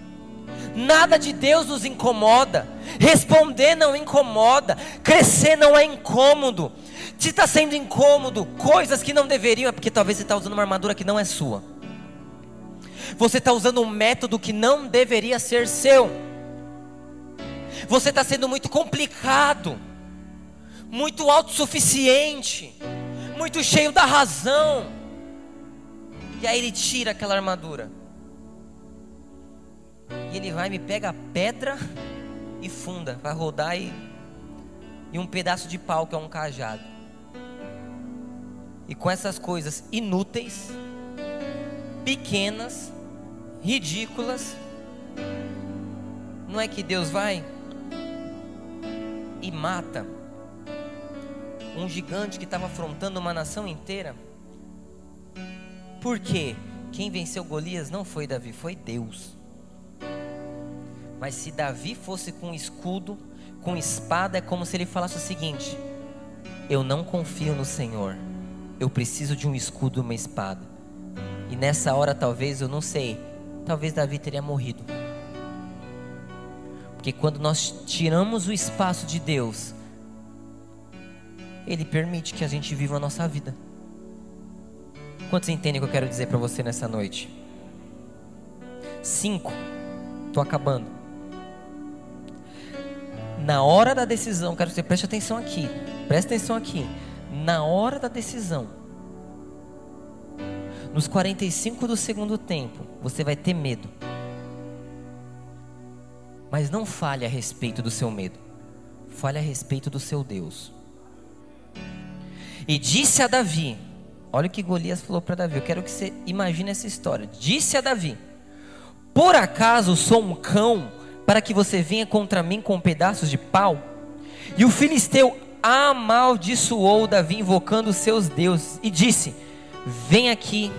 Nada de Deus nos incomoda. Responder não incomoda. Crescer não é incômodo. Se está sendo incômodo, coisas que não deveriam, é porque talvez você está usando uma armadura que não é sua. Você está usando um método que não deveria ser seu. Você está sendo muito complicado, muito autossuficiente, muito cheio da razão. E aí ele tira aquela armadura. E ele vai, me pega a pedra e funda, vai rodar e, e um pedaço de pau que é um cajado. E com essas coisas inúteis, pequenas, ridículas, não é que Deus vai e mata um gigante que estava afrontando uma nação inteira? Por quê? Quem venceu Golias não foi Davi, foi Deus. Mas se Davi fosse com escudo, com espada, é como se ele falasse o seguinte: Eu não confio no Senhor, eu preciso de um escudo e uma espada. E nessa hora, talvez, eu não sei, talvez Davi teria morrido. Porque quando nós tiramos o espaço de Deus, Ele permite que a gente viva a nossa vida. Quantos entendem o que eu quero dizer para você nessa noite? Cinco, estou acabando na hora da decisão, quero que você preste atenção aqui, preste atenção aqui. Na hora da decisão, nos 45 do segundo tempo, você vai ter medo. Mas não fale a respeito do seu medo, fale a respeito do seu Deus. E disse a Davi: Olha o que Golias falou para Davi. Eu quero que você imagine essa história. Disse a Davi: Por acaso sou um cão para que você venha contra mim com pedaços de pau? E o filisteu amaldiçoou Davi, invocando seus deuses, e disse: Vem aqui,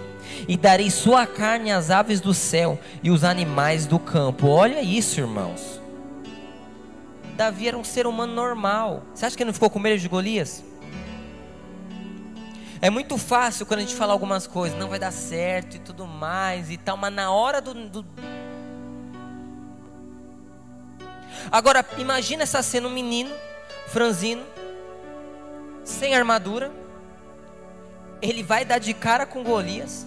e darei sua carne às aves do céu e os animais do campo. Olha isso, irmãos. Davi era um ser humano normal. Você acha que ele não ficou com medo de Golias? É muito fácil quando a gente fala algumas coisas, não vai dar certo e tudo mais e tal, mas na hora do, do Agora, imagina essa cena: um menino, franzino, sem armadura. Ele vai dar de cara com Golias.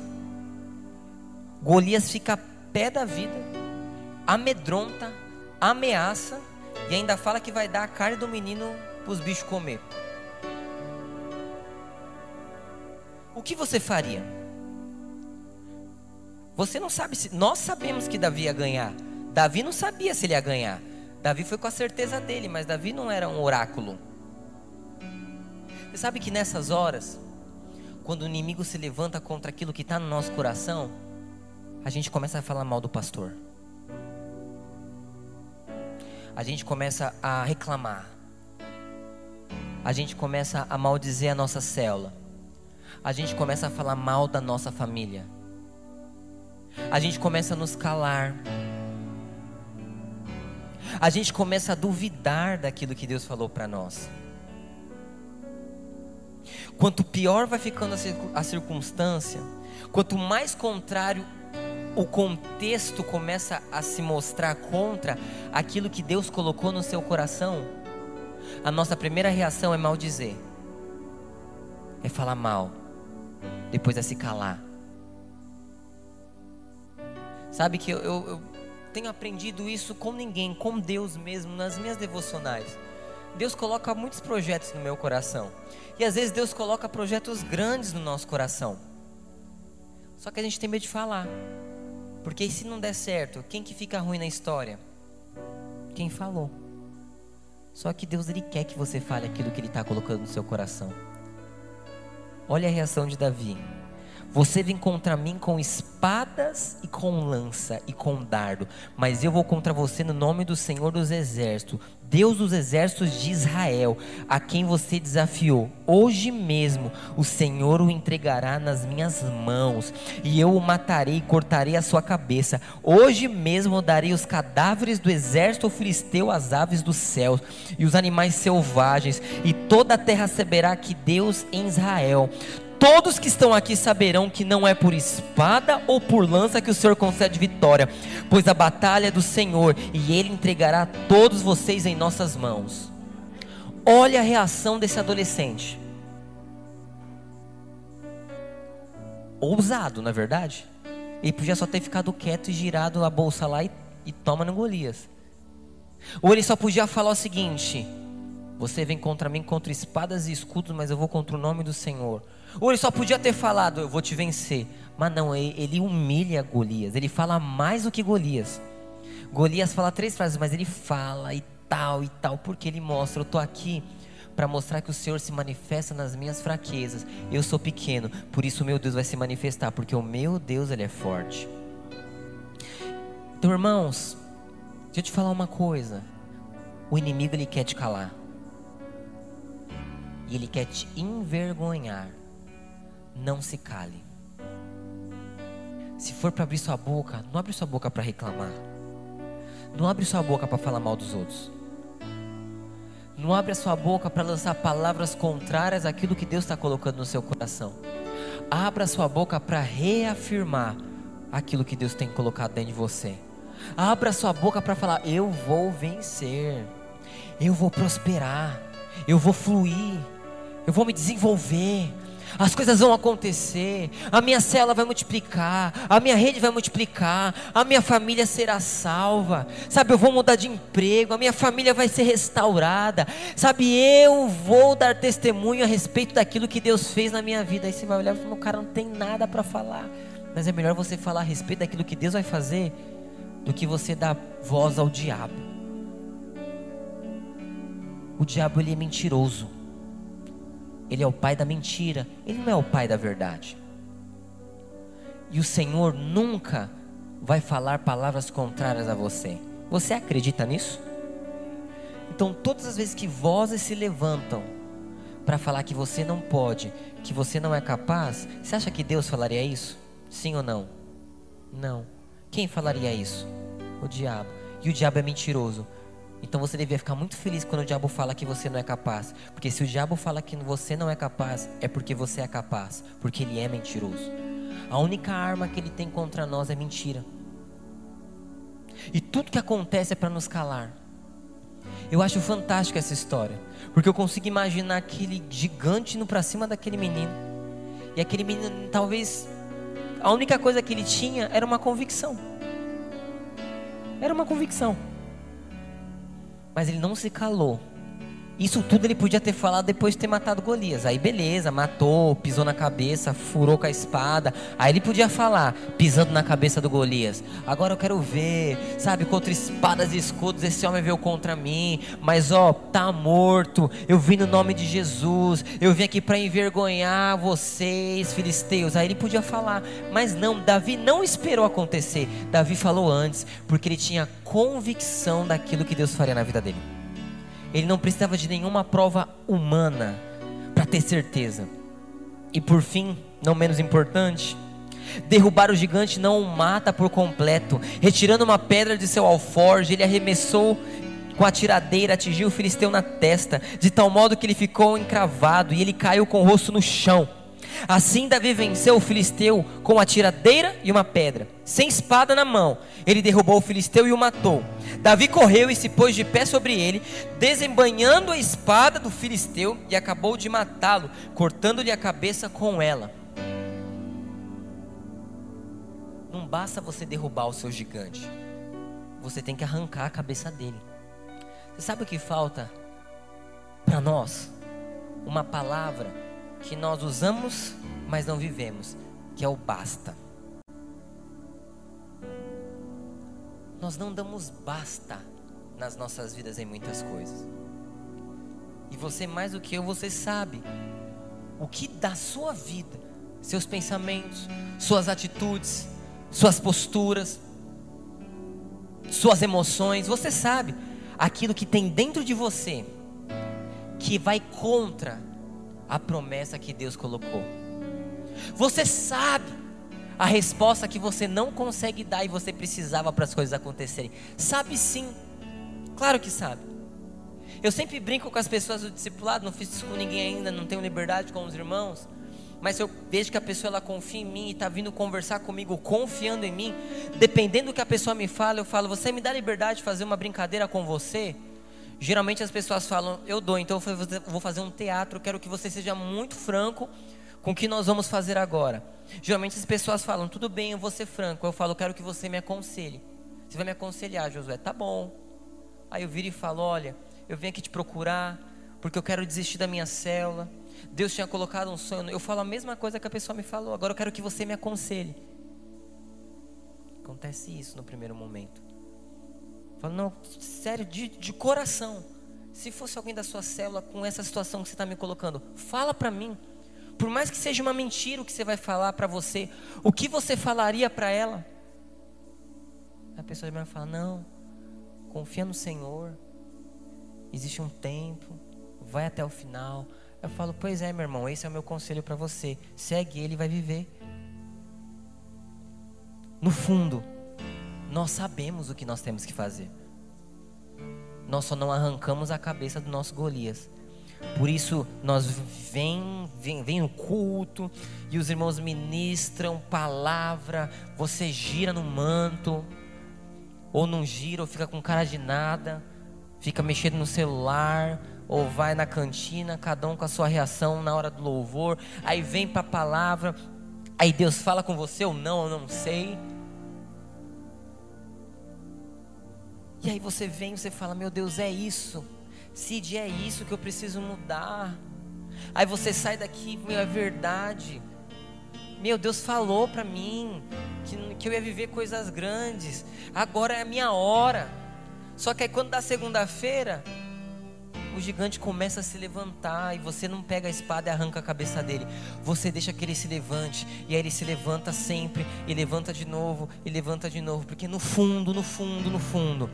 Golias fica pé da vida, amedronta, ameaça e ainda fala que vai dar a carne do menino para os bichos comer. O que você faria? Você não sabe se. Nós sabemos que Davi ia ganhar. Davi não sabia se ele ia ganhar. Davi foi com a certeza dele, mas Davi não era um oráculo. Você sabe que nessas horas, quando o inimigo se levanta contra aquilo que está no nosso coração, a gente começa a falar mal do pastor. A gente começa a reclamar. A gente começa a maldizer a nossa célula. A gente começa a falar mal da nossa família. A gente começa a nos calar a gente começa a duvidar daquilo que Deus falou para nós. Quanto pior vai ficando a circunstância, quanto mais contrário o contexto começa a se mostrar contra aquilo que Deus colocou no seu coração, a nossa primeira reação é maldizer, é falar mal, depois é se calar. Sabe que eu, eu, eu tenho aprendido isso com ninguém, com Deus mesmo, nas minhas devocionais. Deus coloca muitos projetos no meu coração. E às vezes Deus coloca projetos grandes no nosso coração. Só que a gente tem medo de falar. Porque se não der certo, quem que fica ruim na história? Quem falou. Só que Deus ele quer que você fale aquilo que ele está colocando no seu coração. Olha a reação de Davi. Você vem contra mim com espadas e com lança e com dardo, mas eu vou contra você no nome do Senhor dos Exércitos, Deus dos Exércitos de Israel, a quem você desafiou. Hoje mesmo o Senhor o entregará nas minhas mãos, e eu o matarei e cortarei a sua cabeça. Hoje mesmo darei os cadáveres do exército filisteu às aves dos céus e os animais selvagens, e toda a terra saberá que Deus em Israel Todos que estão aqui saberão que não é por espada ou por lança que o Senhor concede vitória, pois a batalha é do Senhor e Ele entregará todos vocês em nossas mãos. Olha a reação desse adolescente. Ousado, na é verdade. Ele podia só ter ficado quieto e girado a bolsa lá e, e toma no Golias. Ou ele só podia falar o seguinte: Você vem contra mim contra espadas e escudos, mas eu vou contra o nome do Senhor. Ou ele só podia ter falado, eu vou te vencer. Mas não, ele humilha Golias. Ele fala mais do que Golias. Golias fala três frases, mas ele fala e tal e tal, porque ele mostra, eu estou aqui para mostrar que o Senhor se manifesta nas minhas fraquezas. Eu sou pequeno, por isso meu Deus vai se manifestar, porque o meu Deus ele é forte. Então, irmãos, deixa eu te falar uma coisa. O inimigo ele quer te calar. E ele quer te envergonhar não se cale. Se for para abrir sua boca, não abre sua boca para reclamar. Não abre sua boca para falar mal dos outros. Não abre a sua boca para lançar palavras contrárias àquilo que Deus está colocando no seu coração. Abra sua boca para reafirmar aquilo que Deus tem colocado dentro de você. Abra sua boca para falar: Eu vou vencer, eu vou prosperar, eu vou fluir, eu vou me desenvolver, as coisas vão acontecer, a minha célula vai multiplicar, a minha rede vai multiplicar, a minha família será salva, sabe? Eu vou mudar de emprego, a minha família vai ser restaurada, sabe? Eu vou dar testemunho a respeito daquilo que Deus fez na minha vida. Aí você vai olhar e falar: cara não tem nada para falar, mas é melhor você falar a respeito daquilo que Deus vai fazer do que você dar voz ao diabo. O diabo ele é mentiroso. Ele é o pai da mentira, ele não é o pai da verdade. E o Senhor nunca vai falar palavras contrárias a você. Você acredita nisso? Então, todas as vezes que vozes se levantam para falar que você não pode, que você não é capaz, você acha que Deus falaria isso? Sim ou não? Não. Quem falaria isso? O diabo. E o diabo é mentiroso. Então você devia ficar muito feliz quando o diabo fala que você não é capaz. Porque se o diabo fala que você não é capaz, é porque você é capaz. Porque ele é mentiroso. A única arma que ele tem contra nós é mentira. E tudo que acontece é para nos calar. Eu acho fantástico essa história. Porque eu consigo imaginar aquele gigante indo para cima daquele menino. E aquele menino, talvez, a única coisa que ele tinha era uma convicção. Era uma convicção. Mas ele não se calou. Isso tudo ele podia ter falado depois de ter matado Golias. Aí beleza, matou, pisou na cabeça, furou com a espada. Aí ele podia falar, pisando na cabeça do Golias. Agora eu quero ver, sabe, contra espadas e escudos esse homem veio contra mim. Mas ó, tá morto. Eu vim no nome de Jesus. Eu vim aqui para envergonhar vocês, filisteus. Aí ele podia falar, mas não, Davi não esperou acontecer. Davi falou antes, porque ele tinha convicção daquilo que Deus faria na vida dele. Ele não precisava de nenhuma prova humana para ter certeza. E por fim, não menos importante, derrubar o gigante não o mata por completo. Retirando uma pedra de seu alforje, ele arremessou com a tiradeira, atingiu o filisteu na testa, de tal modo que ele ficou encravado e ele caiu com o rosto no chão. Assim Davi venceu o filisteu com a tiradeira e uma pedra, sem espada na mão. Ele derrubou o filisteu e o matou. Davi correu e se pôs de pé sobre ele, desembanhando a espada do filisteu e acabou de matá-lo, cortando-lhe a cabeça com ela. Não basta você derrubar o seu gigante, você tem que arrancar a cabeça dele. Você sabe o que falta para nós? Uma palavra que nós usamos, mas não vivemos, que é o basta. Nós não damos basta nas nossas vidas em muitas coisas. E você mais do que eu, você sabe o que da sua vida, seus pensamentos, suas atitudes, suas posturas, suas emoções, você sabe aquilo que tem dentro de você que vai contra a promessa que Deus colocou. Você sabe a resposta que você não consegue dar e você precisava para as coisas acontecerem. Sabe sim, claro que sabe. Eu sempre brinco com as pessoas do discipulado, não fiz isso com ninguém ainda, não tenho liberdade com os irmãos. Mas eu vejo que a pessoa ela confia em mim e está vindo conversar comigo, confiando em mim. Dependendo do que a pessoa me fala, eu falo: Você me dá liberdade de fazer uma brincadeira com você? Geralmente as pessoas falam: Eu dou, então eu vou fazer um teatro. Quero que você seja muito franco com o que nós vamos fazer agora. Geralmente as pessoas falam: Tudo bem, eu vou ser franco. Eu falo: Quero que você me aconselhe. Você vai me aconselhar, Josué? Tá bom. Aí eu viro e falo: Olha, eu vim aqui te procurar porque eu quero desistir da minha célula. Deus tinha colocado um sonho. Eu falo a mesma coisa que a pessoa me falou. Agora eu quero que você me aconselhe. Acontece isso no primeiro momento. Falo, não, sério, de, de coração. Se fosse alguém da sua célula com essa situação que você está me colocando, fala para mim. Por mais que seja uma mentira o que você vai falar para você, o que você falaria para ela? A pessoa vai falar: Não, confia no Senhor, existe um tempo, vai até o final. Eu falo, pois é, meu irmão, esse é o meu conselho para você. Segue ele e vai viver. No fundo, nós sabemos o que nós temos que fazer. Nós só não arrancamos a cabeça do nosso Golias. Por isso nós vem, vem, vem no culto e os irmãos ministram palavra, você gira no manto, ou não gira, ou fica com cara de nada fica mexendo no celular, ou vai na cantina, cada um com a sua reação na hora do louvor, aí vem para a palavra, aí Deus fala com você ou não, eu não sei. E aí você vem e você fala: Meu Deus, é isso. Cid, é isso que eu preciso mudar. Aí você sai daqui, meu, é verdade. Meu Deus falou para mim que, que eu ia viver coisas grandes. Agora é a minha hora. Só que aí quando dá segunda-feira, o gigante começa a se levantar e você não pega a espada e arranca a cabeça dele. Você deixa que ele se levante e aí ele se levanta sempre e levanta de novo e levanta de novo, porque no fundo, no fundo, no fundo,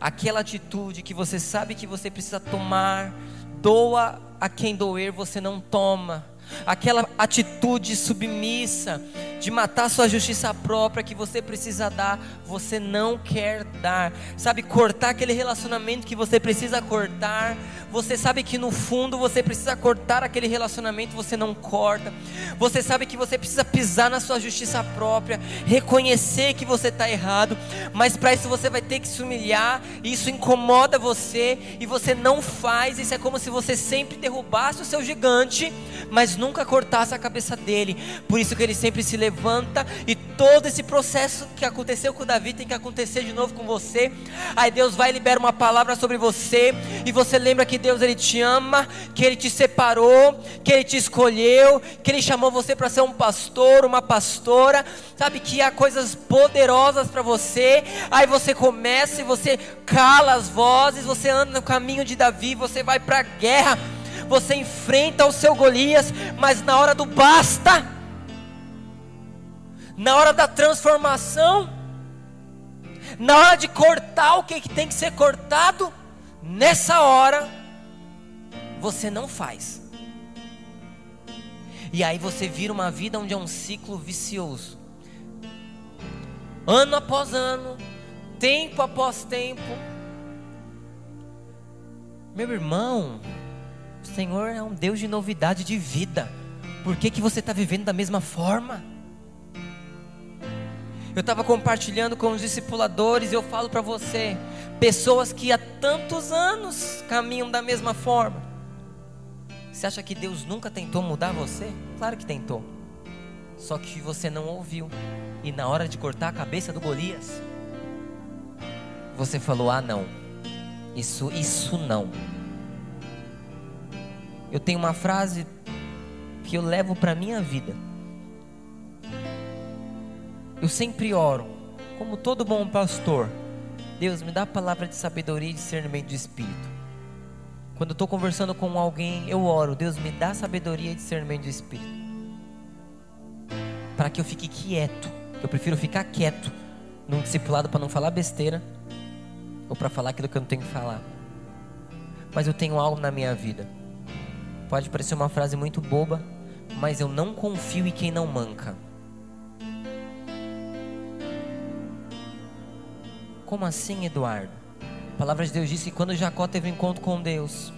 aquela atitude que você sabe que você precisa tomar, doa a quem doer, você não toma. Aquela atitude submissa de matar sua justiça própria que você precisa dar, você não quer dar. Sabe, cortar aquele relacionamento que você precisa cortar. Você sabe que no fundo você precisa cortar aquele relacionamento, você não corta. Você sabe que você precisa pisar na sua justiça própria, reconhecer que você está errado, mas para isso você vai ter que se humilhar, e isso incomoda você, e você não faz. Isso é como se você sempre derrubasse o seu gigante, mas nunca cortasse a cabeça dele. Por isso que ele sempre se levanta e todo esse processo que aconteceu com Davi tem que acontecer de novo com você. Aí Deus vai liberar uma palavra sobre você e você lembra que Deus ele te ama, que ele te separou, que ele te escolheu, que ele chamou você para ser um pastor, uma pastora. Sabe que há coisas poderosas para você. Aí você começa e você cala as vozes, você anda no caminho de Davi, você vai para a guerra você enfrenta o seu Golias, mas na hora do basta, na hora da transformação, na hora de cortar o que tem que ser cortado, nessa hora, você não faz. E aí você vira uma vida onde é um ciclo vicioso. Ano após ano, tempo após tempo. Meu irmão, o Senhor é um Deus de novidade de vida. Por que, que você está vivendo da mesma forma? Eu estava compartilhando com os discipuladores eu falo para você, pessoas que há tantos anos caminham da mesma forma. Você acha que Deus nunca tentou mudar você? Claro que tentou. Só que você não ouviu. E na hora de cortar a cabeça do Golias, você falou: "Ah, não. Isso isso não". Eu tenho uma frase que eu levo para minha vida. Eu sempre oro, como todo bom pastor. Deus me dá a palavra de sabedoria e discernimento de espírito. Quando eu estou conversando com alguém, eu oro, Deus me dá sabedoria e discernimento do Espírito. Para que eu fique quieto. Eu prefiro ficar quieto num discipulado para não falar besteira ou para falar aquilo que eu não tenho que falar. Mas eu tenho algo na minha vida. Pode parecer uma frase muito boba, mas eu não confio em quem não manca. Como assim, Eduardo? A palavra de Deus diz que quando Jacó teve um encontro com Deus,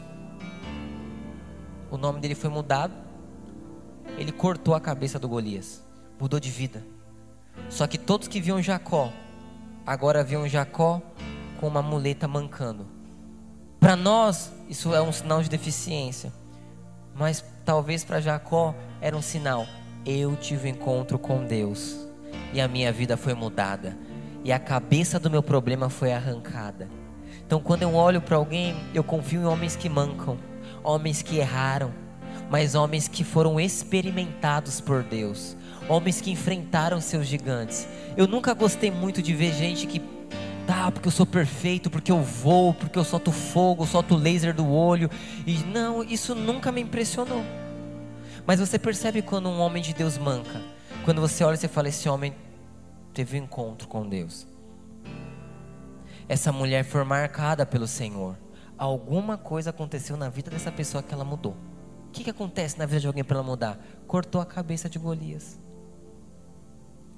o nome dele foi mudado, ele cortou a cabeça do Golias, mudou de vida. Só que todos que viam Jacó, agora viam Jacó com uma muleta mancando. Para nós, isso é um sinal de deficiência. Mas talvez para Jacó era um sinal. Eu tive um encontro com Deus e a minha vida foi mudada e a cabeça do meu problema foi arrancada. Então, quando eu olho para alguém, eu confio em homens que mancam, homens que erraram, mas homens que foram experimentados por Deus, homens que enfrentaram seus gigantes. Eu nunca gostei muito de ver gente que tá, porque eu sou perfeito, porque eu vou, porque eu solto fogo, solto laser do olho. E não, isso nunca me impressionou. Mas você percebe quando um homem de Deus manca? Quando você olha e você fala: esse homem teve um encontro com Deus. Essa mulher foi marcada pelo Senhor. Alguma coisa aconteceu na vida dessa pessoa que ela mudou. O que, que acontece na vida de alguém para ela mudar? Cortou a cabeça de Golias.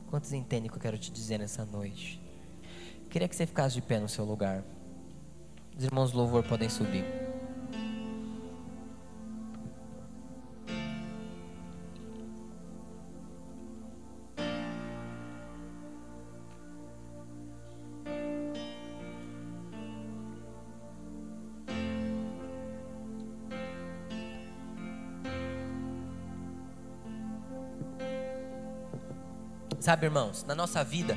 Quantos entendem o que eu quero te dizer nessa noite? Queria que você ficasse de pé no seu lugar. Os irmãos do louvor podem subir. Sabe, irmãos, na nossa vida,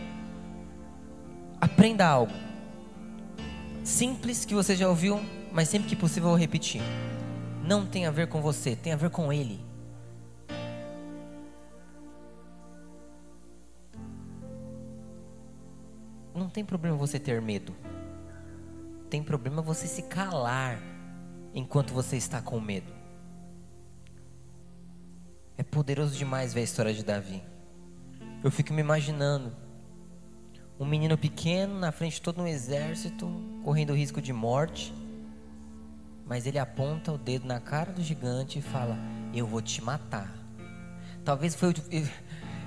aprenda algo. Simples que você já ouviu, mas sempre que possível eu repetir. Não tem a ver com você, tem a ver com Ele. Não tem problema você ter medo. Tem problema você se calar enquanto você está com medo. É poderoso demais ver a história de Davi. Eu fico me imaginando um menino pequeno na frente de todo um exército, correndo risco de morte, mas ele aponta o dedo na cara do gigante e fala: Eu vou te matar. Talvez foi.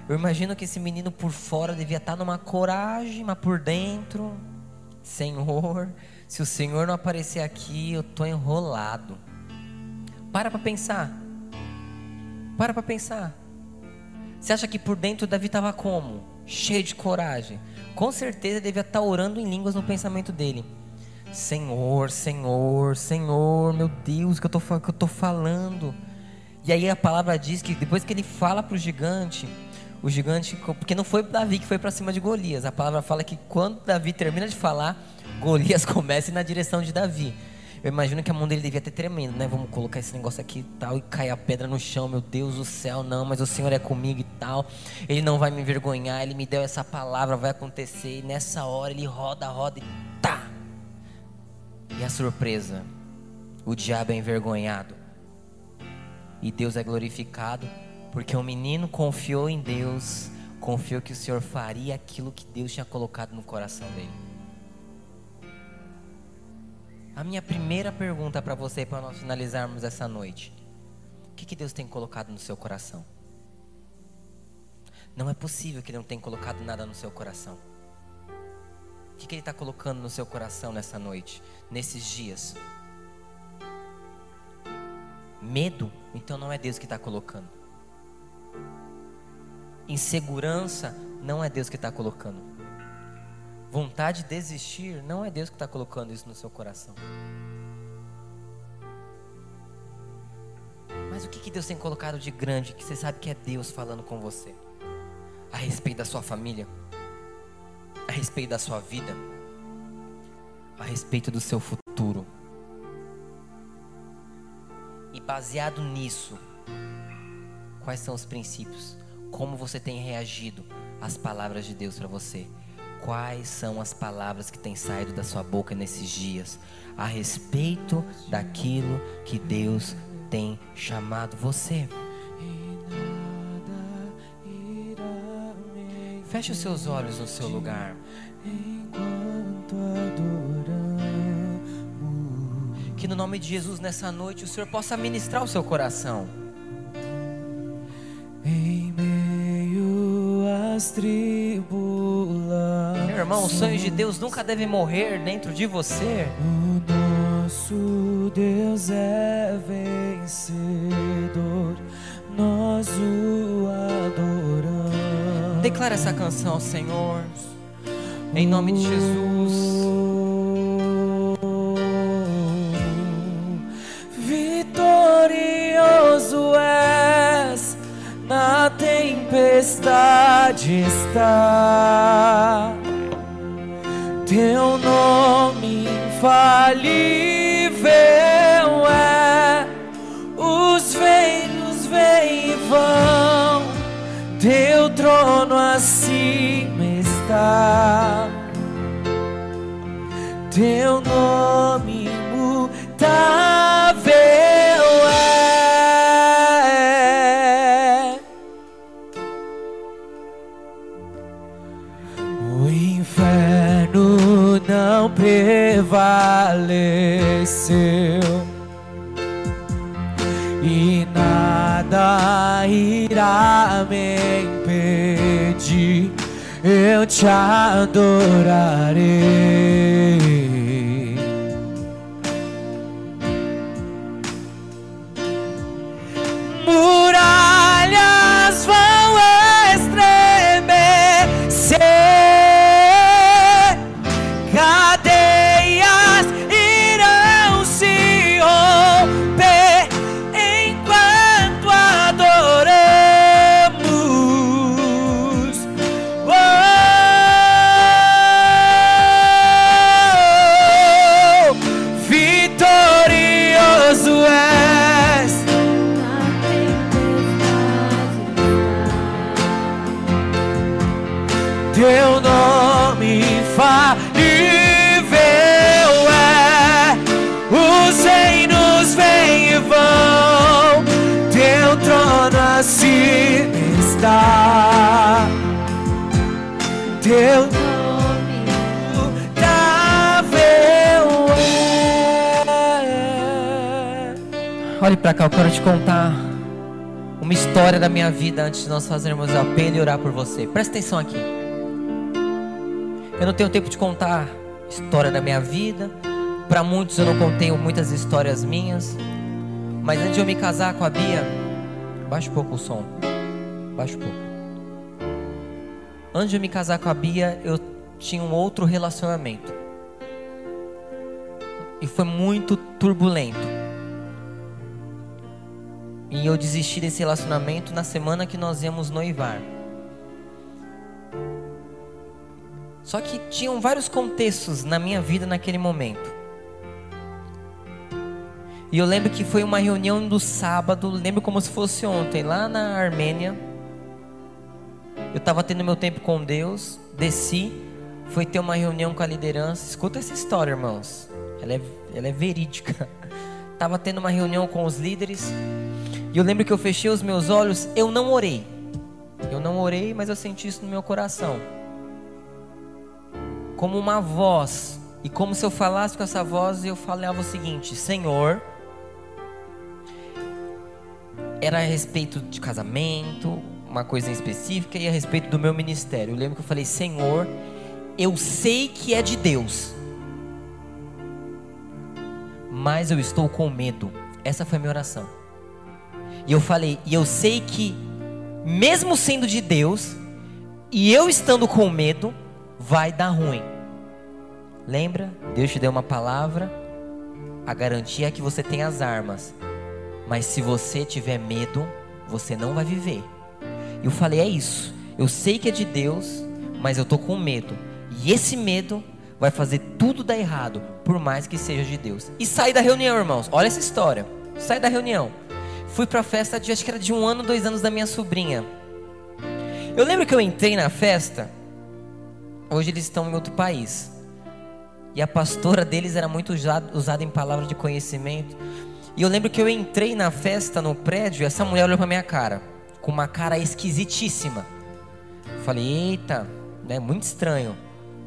Eu imagino que esse menino por fora devia estar numa coragem, mas por dentro, Senhor, se o Senhor não aparecer aqui, eu tô enrolado. Para para pensar. Para para pensar. Você acha que por dentro Davi estava como? Cheio de coragem. Com certeza devia estar tá orando em línguas no pensamento dele. Senhor, Senhor, Senhor, meu Deus, que eu estou que eu tô falando? E aí a palavra diz que depois que ele fala para o gigante, o gigante, porque não foi Davi que foi para cima de Golias. A palavra fala que quando Davi termina de falar, Golias começa na direção de Davi. Eu imagino que a mão dele devia ter tremendo, né? Vamos colocar esse negócio aqui e tal, e cai a pedra no chão, meu Deus do céu, não, mas o Senhor é comigo e tal. Ele não vai me envergonhar, ele me deu essa palavra, vai acontecer. E nessa hora ele roda, roda e tá. E a surpresa, o diabo é envergonhado. E Deus é glorificado, porque o menino confiou em Deus, confiou que o Senhor faria aquilo que Deus tinha colocado no coração dele. A minha primeira pergunta para você, para nós finalizarmos essa noite: o que, que Deus tem colocado no seu coração? Não é possível que Ele não tenha colocado nada no seu coração. O que, que Ele está colocando no seu coração nessa noite, nesses dias? Medo? Então não é Deus que está colocando. Insegurança? Não é Deus que está colocando. Vontade de desistir, não é Deus que está colocando isso no seu coração. Mas o que, que Deus tem colocado de grande que você sabe que é Deus falando com você? A respeito da sua família, a respeito da sua vida, a respeito do seu futuro. E baseado nisso, quais são os princípios? Como você tem reagido às palavras de Deus para você? Quais são as palavras que têm saído da sua boca nesses dias a respeito daquilo que Deus tem chamado você? Feche os seus olhos no seu lugar. Que no nome de Jesus nessa noite o Senhor possa ministrar o seu coração. Em às tribulações. Meu irmão, os sonhos de Deus nunca devem morrer dentro de você. O nosso Deus é vencedor, nós o adoramos. Declara essa canção ao Senhor. Em nome de Jesus. Vitorioso tempestade está. Teu nome infalível é. Os reinos vêm e vão, teu trono acima está. Teu nome imutável me impedir. Eu te adorarei. Olhe para cá, eu quero te contar uma história da minha vida antes de nós fazermos o apelo e orar por você. Presta atenção aqui. Eu não tenho tempo de contar história da minha vida. Para muitos eu não contei muitas histórias minhas. Mas antes de eu me casar com a Bia, baixa um pouco o som. Baixa um pouco. Antes de eu me casar com a Bia, eu tinha um outro relacionamento. E foi muito turbulento. E eu desisti desse relacionamento na semana que nós íamos noivar. Só que tinham vários contextos na minha vida naquele momento. E eu lembro que foi uma reunião do sábado, lembro como se fosse ontem, lá na Armênia. Eu estava tendo meu tempo com Deus, desci, fui ter uma reunião com a liderança. Escuta essa história, irmãos. Ela é, ela é verídica. Estava tendo uma reunião com os líderes. E eu lembro que eu fechei os meus olhos, eu não orei. Eu não orei, mas eu senti isso no meu coração. Como uma voz. E como se eu falasse com essa voz eu falava o seguinte: Senhor. Era a respeito de casamento, uma coisa em específica, e a respeito do meu ministério. Eu lembro que eu falei: Senhor, eu sei que é de Deus, mas eu estou com medo. Essa foi a minha oração. E eu falei, e eu sei que, mesmo sendo de Deus, e eu estando com medo, vai dar ruim. Lembra? Deus te deu uma palavra, a garantia é que você tem as armas. Mas se você tiver medo, você não vai viver. Eu falei, é isso. Eu sei que é de Deus, mas eu tô com medo. E esse medo vai fazer tudo dar errado, por mais que seja de Deus. E saí da reunião, irmãos. Olha essa história. Saí da reunião. Fui para a festa de acho que era de um ano, dois anos da minha sobrinha. Eu lembro que eu entrei na festa Hoje eles estão em outro país. E a pastora deles era muito usada, em palavras de conhecimento. E eu lembro que eu entrei na festa no prédio e essa mulher olhou pra minha cara, com uma cara esquisitíssima. Falei, eita, né, muito estranho.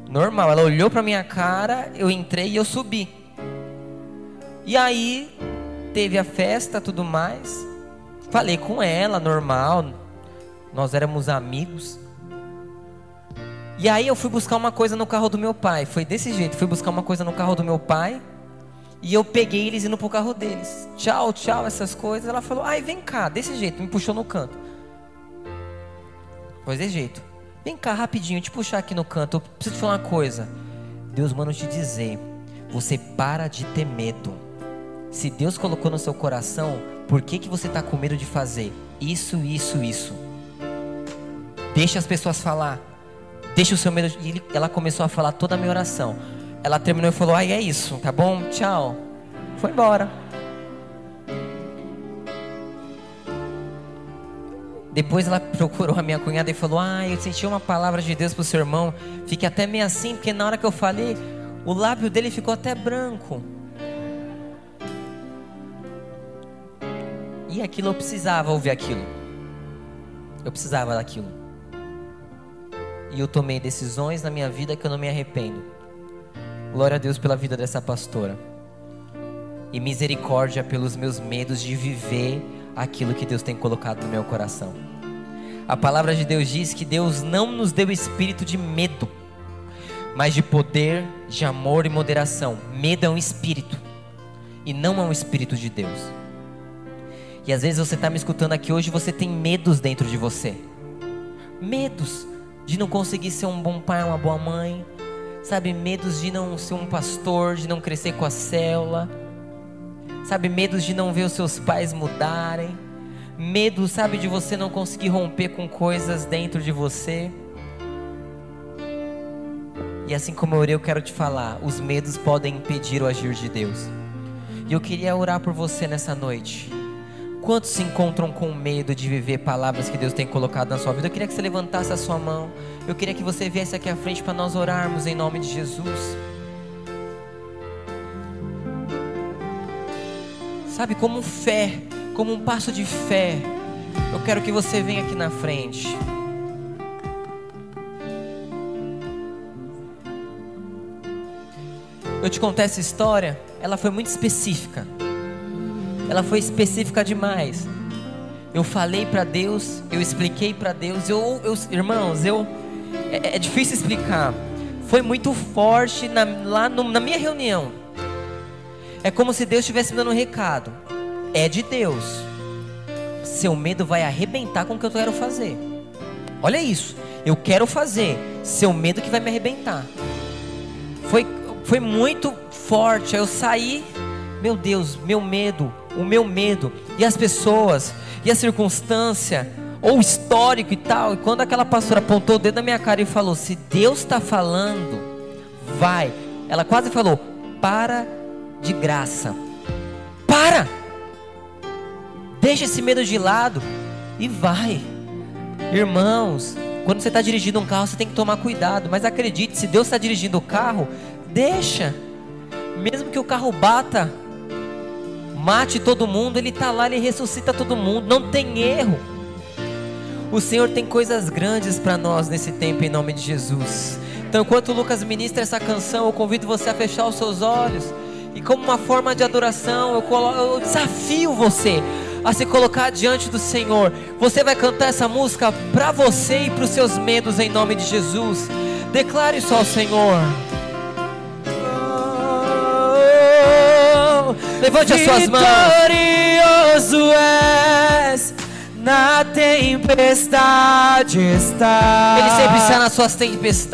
Normal, ela olhou pra minha cara, eu entrei e eu subi. E aí teve a festa, tudo mais. Falei com ela, normal. Nós éramos amigos. E aí eu fui buscar uma coisa no carro do meu pai. Foi desse jeito, fui buscar uma coisa no carro do meu pai. E eu peguei eles indo pro carro deles. Tchau, tchau, essas coisas. Ela falou: "Ai, vem cá", desse jeito, me puxou no canto. Foi desse jeito. Vem cá rapidinho, te puxar aqui no canto. Eu preciso te falar uma coisa. Deus manda te dizer, você para de ter medo. Se Deus colocou no seu coração, por que que você está com medo de fazer isso, isso, isso? Deixa as pessoas falar. Deixa o seu medo. E ela começou a falar toda a minha oração. Ela terminou e falou: Ai, é isso, tá bom? Tchau. Foi embora. Depois ela procurou a minha cunhada e falou: Ah, eu senti uma palavra de Deus pro seu irmão. Fiquei até meio assim, porque na hora que eu falei, o lábio dele ficou até branco. E aquilo eu precisava ouvir aquilo. Eu precisava daquilo. E eu tomei decisões na minha vida que eu não me arrependo. Glória a Deus pela vida dessa pastora. E misericórdia pelos meus medos de viver aquilo que Deus tem colocado no meu coração. A palavra de Deus diz que Deus não nos deu espírito de medo, mas de poder, de amor e moderação. Medo é um espírito e não é um espírito de Deus. E às vezes você está me escutando aqui hoje, você tem medos dentro de você. Medos de não conseguir ser um bom pai, uma boa mãe. Sabe, medos de não ser um pastor, de não crescer com a célula. Sabe, medos de não ver os seus pais mudarem. Medo, sabe, de você não conseguir romper com coisas dentro de você. E assim como eu orei, eu quero te falar: os medos podem impedir o agir de Deus. E eu queria orar por você nessa noite. Quantos se encontram com medo de viver palavras que Deus tem colocado na sua vida? Eu queria que você levantasse a sua mão. Eu queria que você viesse aqui à frente para nós orarmos em nome de Jesus. Sabe, como fé, como um passo de fé. Eu quero que você venha aqui na frente. Eu te contei essa história, ela foi muito específica. Ela foi específica demais. Eu falei para Deus, eu expliquei para Deus, eu, eu- irmãos, eu é, é difícil explicar. Foi muito forte na, lá no- na minha reunião. É como se Deus estivesse me dando um recado. É de Deus. Seu medo vai arrebentar com o que eu quero fazer. Olha isso. Eu quero fazer. Seu medo que vai me arrebentar. Foi, foi muito forte. Eu saí, meu Deus, meu medo, o meu medo, e as pessoas, e a circunstância, ou histórico e tal. E quando aquela pastora apontou o dedo na minha cara e falou: Se Deus está falando, vai. Ela quase falou: Para de graça. Para! Deixa esse medo de lado e vai. Irmãos, quando você está dirigindo um carro, você tem que tomar cuidado. Mas acredite, se Deus está dirigindo o carro, deixa. Mesmo que o carro bata, mate todo mundo, Ele está lá, Ele ressuscita todo mundo. Não tem erro. O Senhor tem coisas grandes para nós nesse tempo, em nome de Jesus. Então, enquanto Lucas ministra essa canção, eu convido você a fechar os seus olhos. E como uma forma de adoração, eu, colo- eu desafio você a se colocar diante do Senhor. Você vai cantar essa música para você e para os seus medos em nome de Jesus. Declare isso ao Senhor. Levante as suas mãos. Vitorioso és, na tempestade está. Ele sempre está nas suas tempestades.